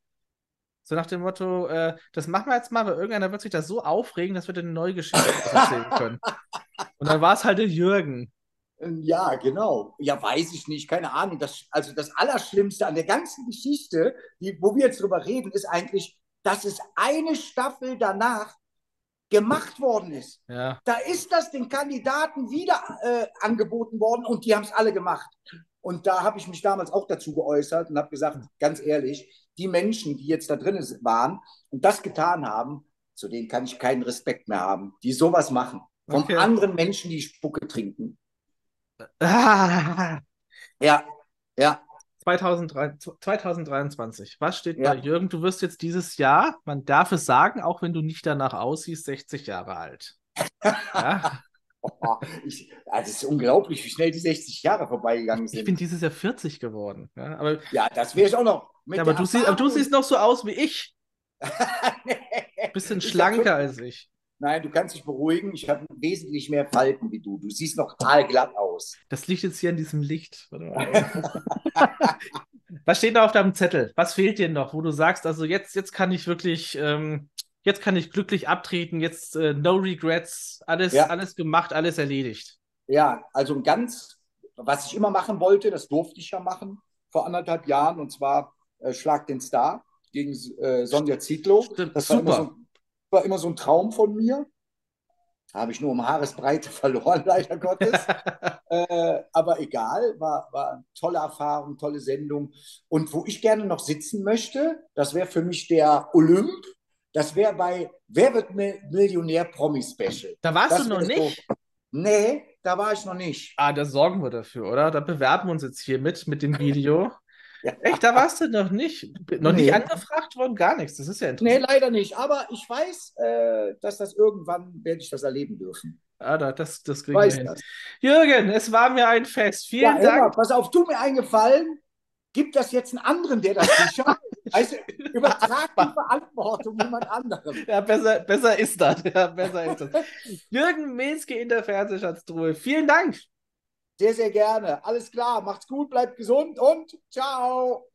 So nach dem Motto, äh, das machen wir jetzt mal, weil irgendeiner wird sich da so aufregen, dass wir dann eine neue Geschichte erzählen können. Und dann war es halt der Jürgen. Ähm, Ja, genau. Ja, weiß ich nicht, keine Ahnung. Das, also das Allerschlimmste an der ganzen Geschichte, die, wo wir jetzt drüber reden, ist eigentlich, dass es eine Staffel danach gemacht worden ist. Ja. Da ist das den Kandidaten wieder äh, angeboten worden und die haben es alle gemacht. Und da habe ich mich damals auch dazu geäußert und habe gesagt, ganz ehrlich, die Menschen, die jetzt da drin waren und das getan haben, zu denen kann ich keinen Respekt mehr haben, die sowas machen. Vom Okay. anderen Menschen, die Spucke trinken. Ah, Ja, ja. 2003, 2023. Was steht Ja. bei Jürgen? Du wirst jetzt dieses Jahr, man darf es sagen, auch wenn du nicht danach aussiehst, 60 Jahre alt. Ja, Oh, ich, also es ist unglaublich, wie schnell die 60 Jahre vorbeigegangen ich sind. bin dieses Jahr 40 geworden. Ja, aber ja, das wäre ich auch noch. mit Ja, aber du, siehst, aber du siehst noch so aus wie ich. Bisschen Ich schlanker als ich. Nein, du kannst dich beruhigen. Ich habe wesentlich mehr Falten wie du. Du siehst noch total glatt aus. Das liegt jetzt hier in diesem Licht. Was steht da auf deinem Zettel? Was fehlt dir noch, wo du sagst, also jetzt, jetzt kann ich wirklich, ähm, jetzt kann ich glücklich abtreten, jetzt äh, no regrets, alles, Ja. alles gemacht, alles erledigt. Ja, also ein ganz, was ich immer machen wollte, das durfte ich ja machen vor anderthalb Jahren, und zwar äh, Schlag den Star gegen äh, Sonja Zietlow. Stimmt, Das war immer, super. so, war immer so ein Traum von mir. Habe ich nur um Haaresbreite verloren, leider Gottes. äh, aber egal, war, war eine tolle Erfahrung, tolle Sendung. Und wo ich gerne noch sitzen möchte, das wäre für mich der Olymp. Das wäre bei Wer wird Mi- Millionär Promi Special. Da warst Das du noch wär so- nicht? Nee, da war ich noch nicht. Ah, da sorgen wir dafür, oder? Da bewerben wir uns jetzt hier mit, mit dem Video. Ja. Echt, da warst du noch nicht? Noch Nee. nicht angefragt worden? Gar nichts. Das ist ja Nee, interessant. leider nicht. Aber ich weiß, äh, dass das irgendwann werde ich das erleben dürfen. Ah, da, das, das kriegen wir Weiß hin. das. Jürgen, es war mir ein Fest. Ja, Vielen mal, Dank. pass auf, tu mir eingefallen. Gib das jetzt einen anderen, der das sichert. Also übertrag die Verantwortung jemand anderem. Ja, besser, besser ist das. Ja, besser ist das. Jürgen Milski in der Fernsehschatztruhe. Vielen Dank. Sehr, sehr gerne. Alles klar. Macht's gut, bleibt gesund und ciao.